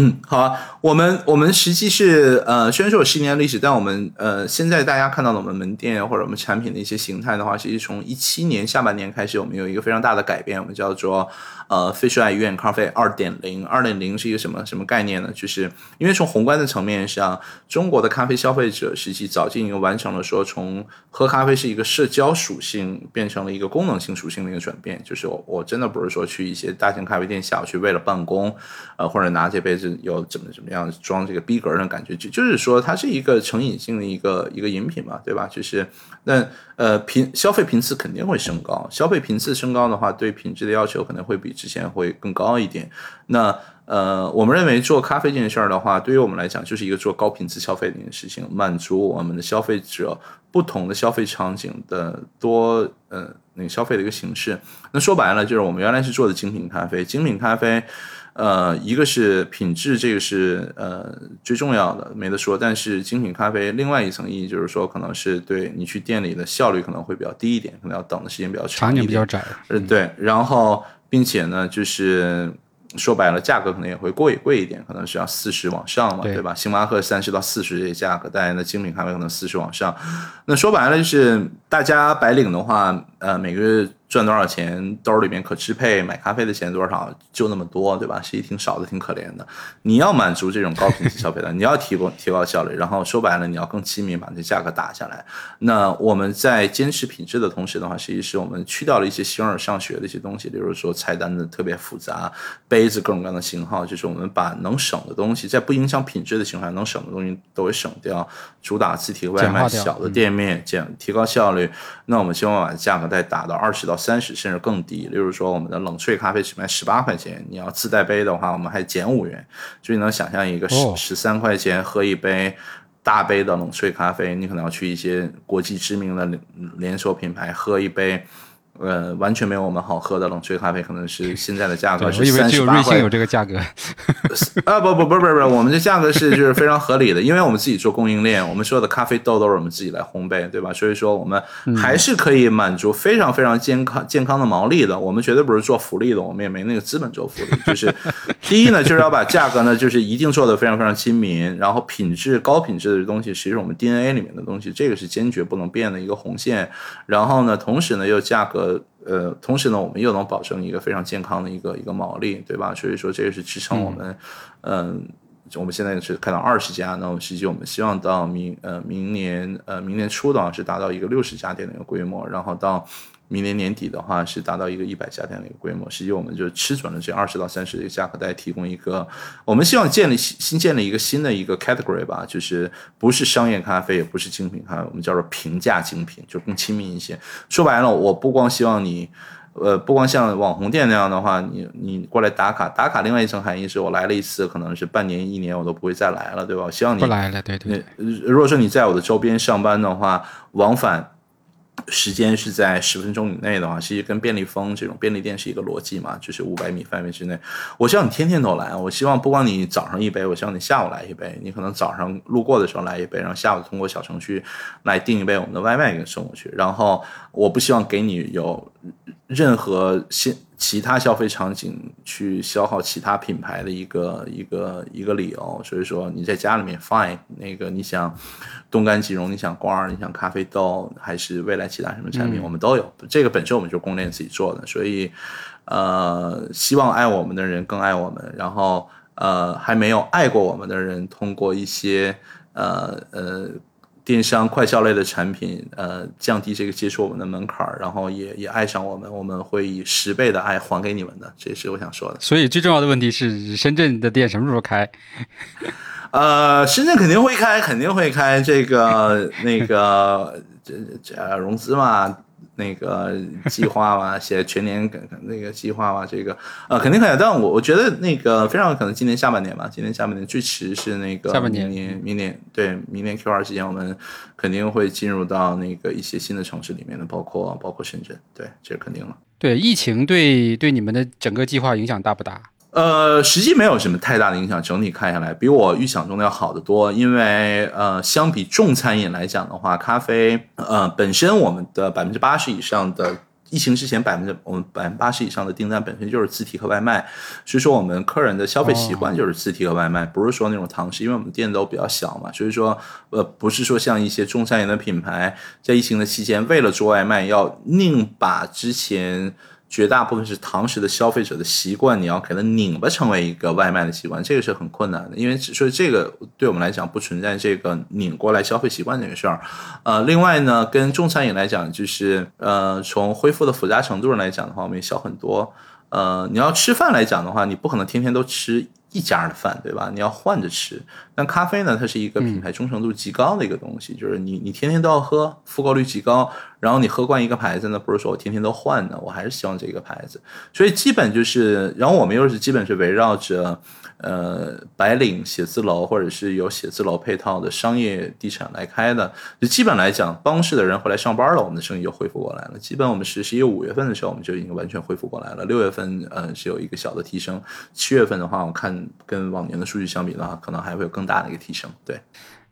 嗯，好啊，我们我们实际是呃，虽然说有十年历史，但我们呃，现在大家看到的我们门店或者我们产品的一些形态的话，其实从一七年下半年开始，我们有一个非常大的改变，我们叫做呃，Fish Eye 鱼眼咖啡二点零。二点零是一个什么什么概念呢？就是因为从宏观的层面上，中国的咖啡消费者实际早就已经完成了说从喝咖啡是一个社交属性变成了一个功能性属性的一个转变。就是我我真的不是说去一些大型咖啡店下去为了办公，呃，或者拿这杯子。有怎么怎么样装这个逼格的感觉，就就是说它是一个成瘾性的一个一个饮品嘛，对吧？就是那呃频消费频次肯定会升高，消费频次升高的话，对品质的要求可能会比之前会更高一点。那呃，我们认为做咖啡这件事儿的话，对于我们来讲就是一个做高频次消费的一件事情，满足我们的消费者不同的消费场景的多呃那个消费的一个形式。那说白了就是我们原来是做的精品咖啡，精品咖啡。呃，一个是品质，这个是呃最重要的，没得说。但是精品咖啡另外一层意义就是说，可能是对你去店里的效率可能会比较低一点，可能要等的时间比较长，场景比较窄。嗯，对。然后，并且呢，就是说白了，价格可能也会贵贵一点，可能是要四十往上嘛，对吧？星巴克三十到四十这些价格，但那精品咖啡可能四十往上。那说白了就是，大家白领的话，呃，每个月。赚多少钱，兜里面可支配买咖啡的钱多少，就那么多，对吧？其实挺少的，挺可怜的。你要满足这种高品质消费的，你要提供提高效率，然后说白了，你要更亲民，把这价格打下来。那我们在坚持品质的同时的话，实际是我们去掉了一些形而上学的一些东西，比如说菜单的特别复杂，杯子各种各样的型号，就是我们把能省的东西，在不影响品质的情况下，能省的东西都会省掉，主打自提外卖，小的店面减提高效率。那我们希望把价格再打到二十到三十，甚至更低。例如说，我们的冷萃咖啡只卖十八块钱，你要自带杯的话，我们还减五元。就你能想象一个十十三块钱喝一杯大杯的冷萃咖啡，你可能要去一些国际知名的连锁品牌喝一杯。呃，完全没有我们好喝的冷萃咖啡，可能是 现在的价格是三十八块。瑞幸有这个价格。啊不不不不不不，我们的价格是就是非常合理的，因为我们自己做供应链，我们所有的咖啡豆都是我们自己来烘焙，对吧？所以说我们还是可以满足非常非常健康健康的毛利的。我们绝对不是做福利的，我们也没那个资本做福利。就是第一呢，就是要把价格呢，就是一定做的非常非常亲民，然后品质高品质的东西，其实我们 DNA 里面的东西，这个是坚决不能变的一个红线。然后呢，同时呢又价格。呃，同时呢，我们又能保证一个非常健康的一个一个毛利，对吧？所以说，这也是支撑我们，嗯，我们现在是开到二十家，那我实际我们希望到明呃明年呃明年初的话是达到一个六十家店的一个规模，然后到。明年年底的话是达到一个一百家店的一个规模，实际我们就吃准了这二十到三十的一个价格带，提供一个我们希望建立新新建立一个新的一个 category 吧，就是不是商业咖啡，也不是精品咖啡，我们叫做平价精品，就更亲民一些。说白了，我不光希望你，呃，不光像网红店那样的话，你你过来打卡打卡，另外一层含义是我来了一次，可能是半年一年我都不会再来了，对吧？我希望你不来了，对对。如果说你在我的周边上班的话，往返。时间是在十分钟以内的话，其实跟便利蜂这种便利店是一个逻辑嘛，就是五百米范围之内。我希望你天天都来，我希望不光你早上一杯，我希望你下午来一杯。你可能早上路过的时候来一杯，然后下午通过小程序来订一杯我们的外卖给送过去。然后我不希望给你有任何新。其他消费场景去消耗其他品牌的一个一个一个理由，所以说你在家里面 fine 那个你想冻干即溶，你想罐儿，你想咖啡豆，还是未来其他什么产品，我们都有。这个本身我们就是供应链自己做的，所以呃，希望爱我们的人更爱我们，然后呃，还没有爱过我们的人，通过一些呃呃。电商快销类的产品，呃，降低这个接触我们的门槛儿，然后也也爱上我们，我们会以十倍的爱还给你们的，这也是我想说的。所以最重要的问题是，深圳的店什么时候开？呃，深圳肯定会开，肯定会开。这个那个这这融资嘛。那个计划嘛，写全年那个计划嘛，这个呃肯定可以，但我我觉得那个非常有可能今年下半年吧，今年下半年最迟是那个下半年，明年对明年 Q 二期间，我们肯定会进入到那个一些新的城市里面的，包括包括深圳，对，这是肯定了。对，疫情对对你们的整个计划影响大不大？呃，实际没有什么太大的影响，整体看下来比我预想中的要好得多。因为呃，相比重餐饮来讲的话，咖啡呃本身我们的百分之八十以上的疫情之前百分之我们百分之八十以上的订单本身就是自提和外卖，所以说我们客人的消费习惯就是自提和外卖，不是说那种堂食，因为我们店都比较小嘛，所以说呃不是说像一些重餐饮的品牌在疫情的期间为了做外卖要宁把之前。绝大部分是堂食的消费者的习惯，你要给它拧巴成为一个外卖的习惯，这个是很困难的，因为所以这个对我们来讲不存在这个拧过来消费习惯这个事儿。呃，另外呢，跟中餐饮来讲，就是呃，从恢复的复杂程度上来讲的话，我们也小很多。呃，你要吃饭来讲的话，你不可能天天都吃。一家的饭，对吧？你要换着吃。但咖啡呢，它是一个品牌忠诚度极高的一个东西，就是你你天天都要喝，复购率极高。然后你喝惯一个牌子呢，不是说我天天都换的，我还是希望这个牌子。所以基本就是，然后我们又是基本是围绕着。呃，白领写字楼或者是有写字楼配套的商业地产来开的，就基本来讲，办公室的人回来上班了，我们的生意就恢复过来了。基本我们是十一、五月份的时候，我们就已经完全恢复过来了。六月份，呃，是有一个小的提升。七月份的话，我看跟往年的数据相比的话，可能还会有更大的一个提升。对，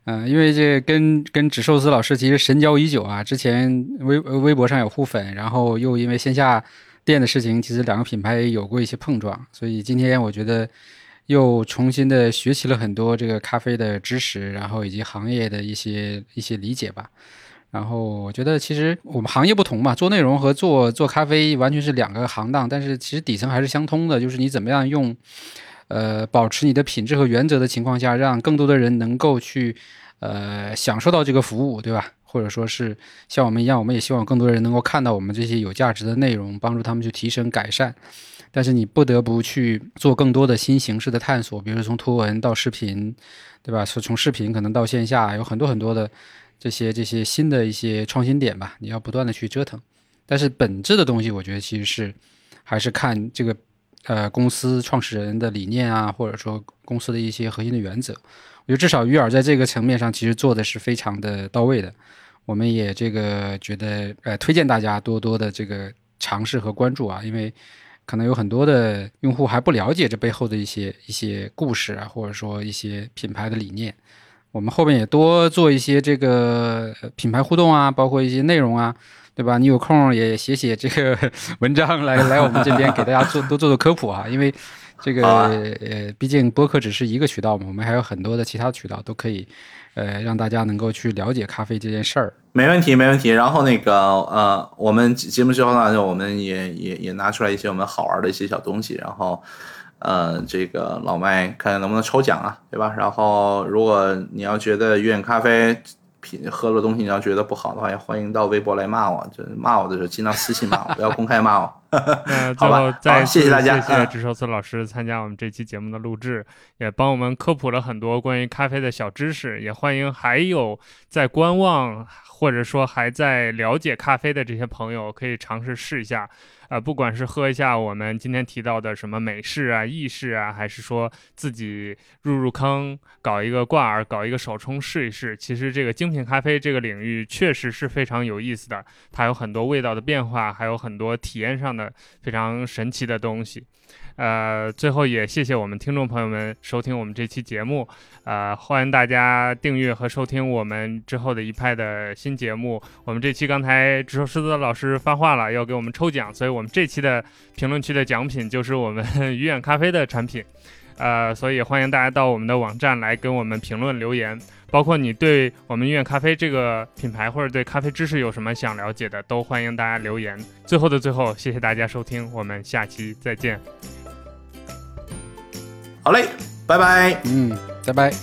嗯，因为这跟跟纸寿司老师其实神交已久啊，之前微微博上有互粉，然后又因为线下店的事情，其实两个品牌有过一些碰撞，所以今天我觉得。又重新的学习了很多这个咖啡的知识，然后以及行业的一些一些理解吧。然后我觉得其实我们行业不同嘛，做内容和做做咖啡完全是两个行当，但是其实底层还是相通的，就是你怎么样用，呃，保持你的品质和原则的情况下，让更多的人能够去，呃，享受到这个服务，对吧？或者说是像我们一样，我们也希望更多人能够看到我们这些有价值的内容，帮助他们去提升改善。但是你不得不去做更多的新形式的探索，比如说从图文到视频，对吧？是从视频可能到线下，有很多很多的。这些这些新的一些创新点吧，你要不断的去折腾，但是本质的东西，我觉得其实是还是看这个呃公司创始人的理念啊，或者说公司的一些核心的原则。我觉得至少鱼饵在这个层面上其实做的是非常的到位的。我们也这个觉得呃推荐大家多多的这个尝试和关注啊，因为可能有很多的用户还不了解这背后的一些一些故事啊，或者说一些品牌的理念。我们后面也多做一些这个品牌互动啊，包括一些内容啊，对吧？你有空也写写这个 文章来来我们这边给大家做多做做科普啊，因为这个呃，毕竟播客只是一个渠道嘛，我们还有很多的其他渠道都可以，呃，让大家能够去了解咖啡这件事儿。没问题，没问题。然后那个呃，我们节目之后呢，我们也也也拿出来一些我们好玩的一些小东西，然后。呃，这个老麦看看能不能抽奖啊，对吧？然后，如果你要觉得远咖啡品喝了东西你要觉得不好的话，也欢迎到微博来骂我。就骂我的时候，尽量私信骂我，不要公开骂我。那 最后再谢谢大家，谢谢植寿司老师参加我们这期节目的录制，也帮我们科普了很多关于咖啡的小知识。也欢迎还有在观望或者说还在了解咖啡的这些朋友，可以尝试试一下。啊，不管是喝一下我们今天提到的什么美式啊、意式啊，还是说自己入入坑搞一个挂耳、搞一个手冲试一试，其实这个精品咖啡这个领域确实是非常有意思的，它有很多味道的变化，还有很多体验上的非常神奇的东西。呃，最后也谢谢我们听众朋友们收听我们这期节目，呃，欢迎大家订阅和收听我们之后的一派的新节目。我们这期刚才直说狮子老师发话了，要给我们抽奖，所以我们这期的评论区的奖品就是我们 鱼眼咖啡的产品，呃，所以欢迎大家到我们的网站来跟我们评论留言，包括你对我们鱼眼咖啡这个品牌或者对咖啡知识有什么想了解的，都欢迎大家留言。最后的最后，谢谢大家收听，我们下期再见。好嘞，拜拜。嗯，拜拜。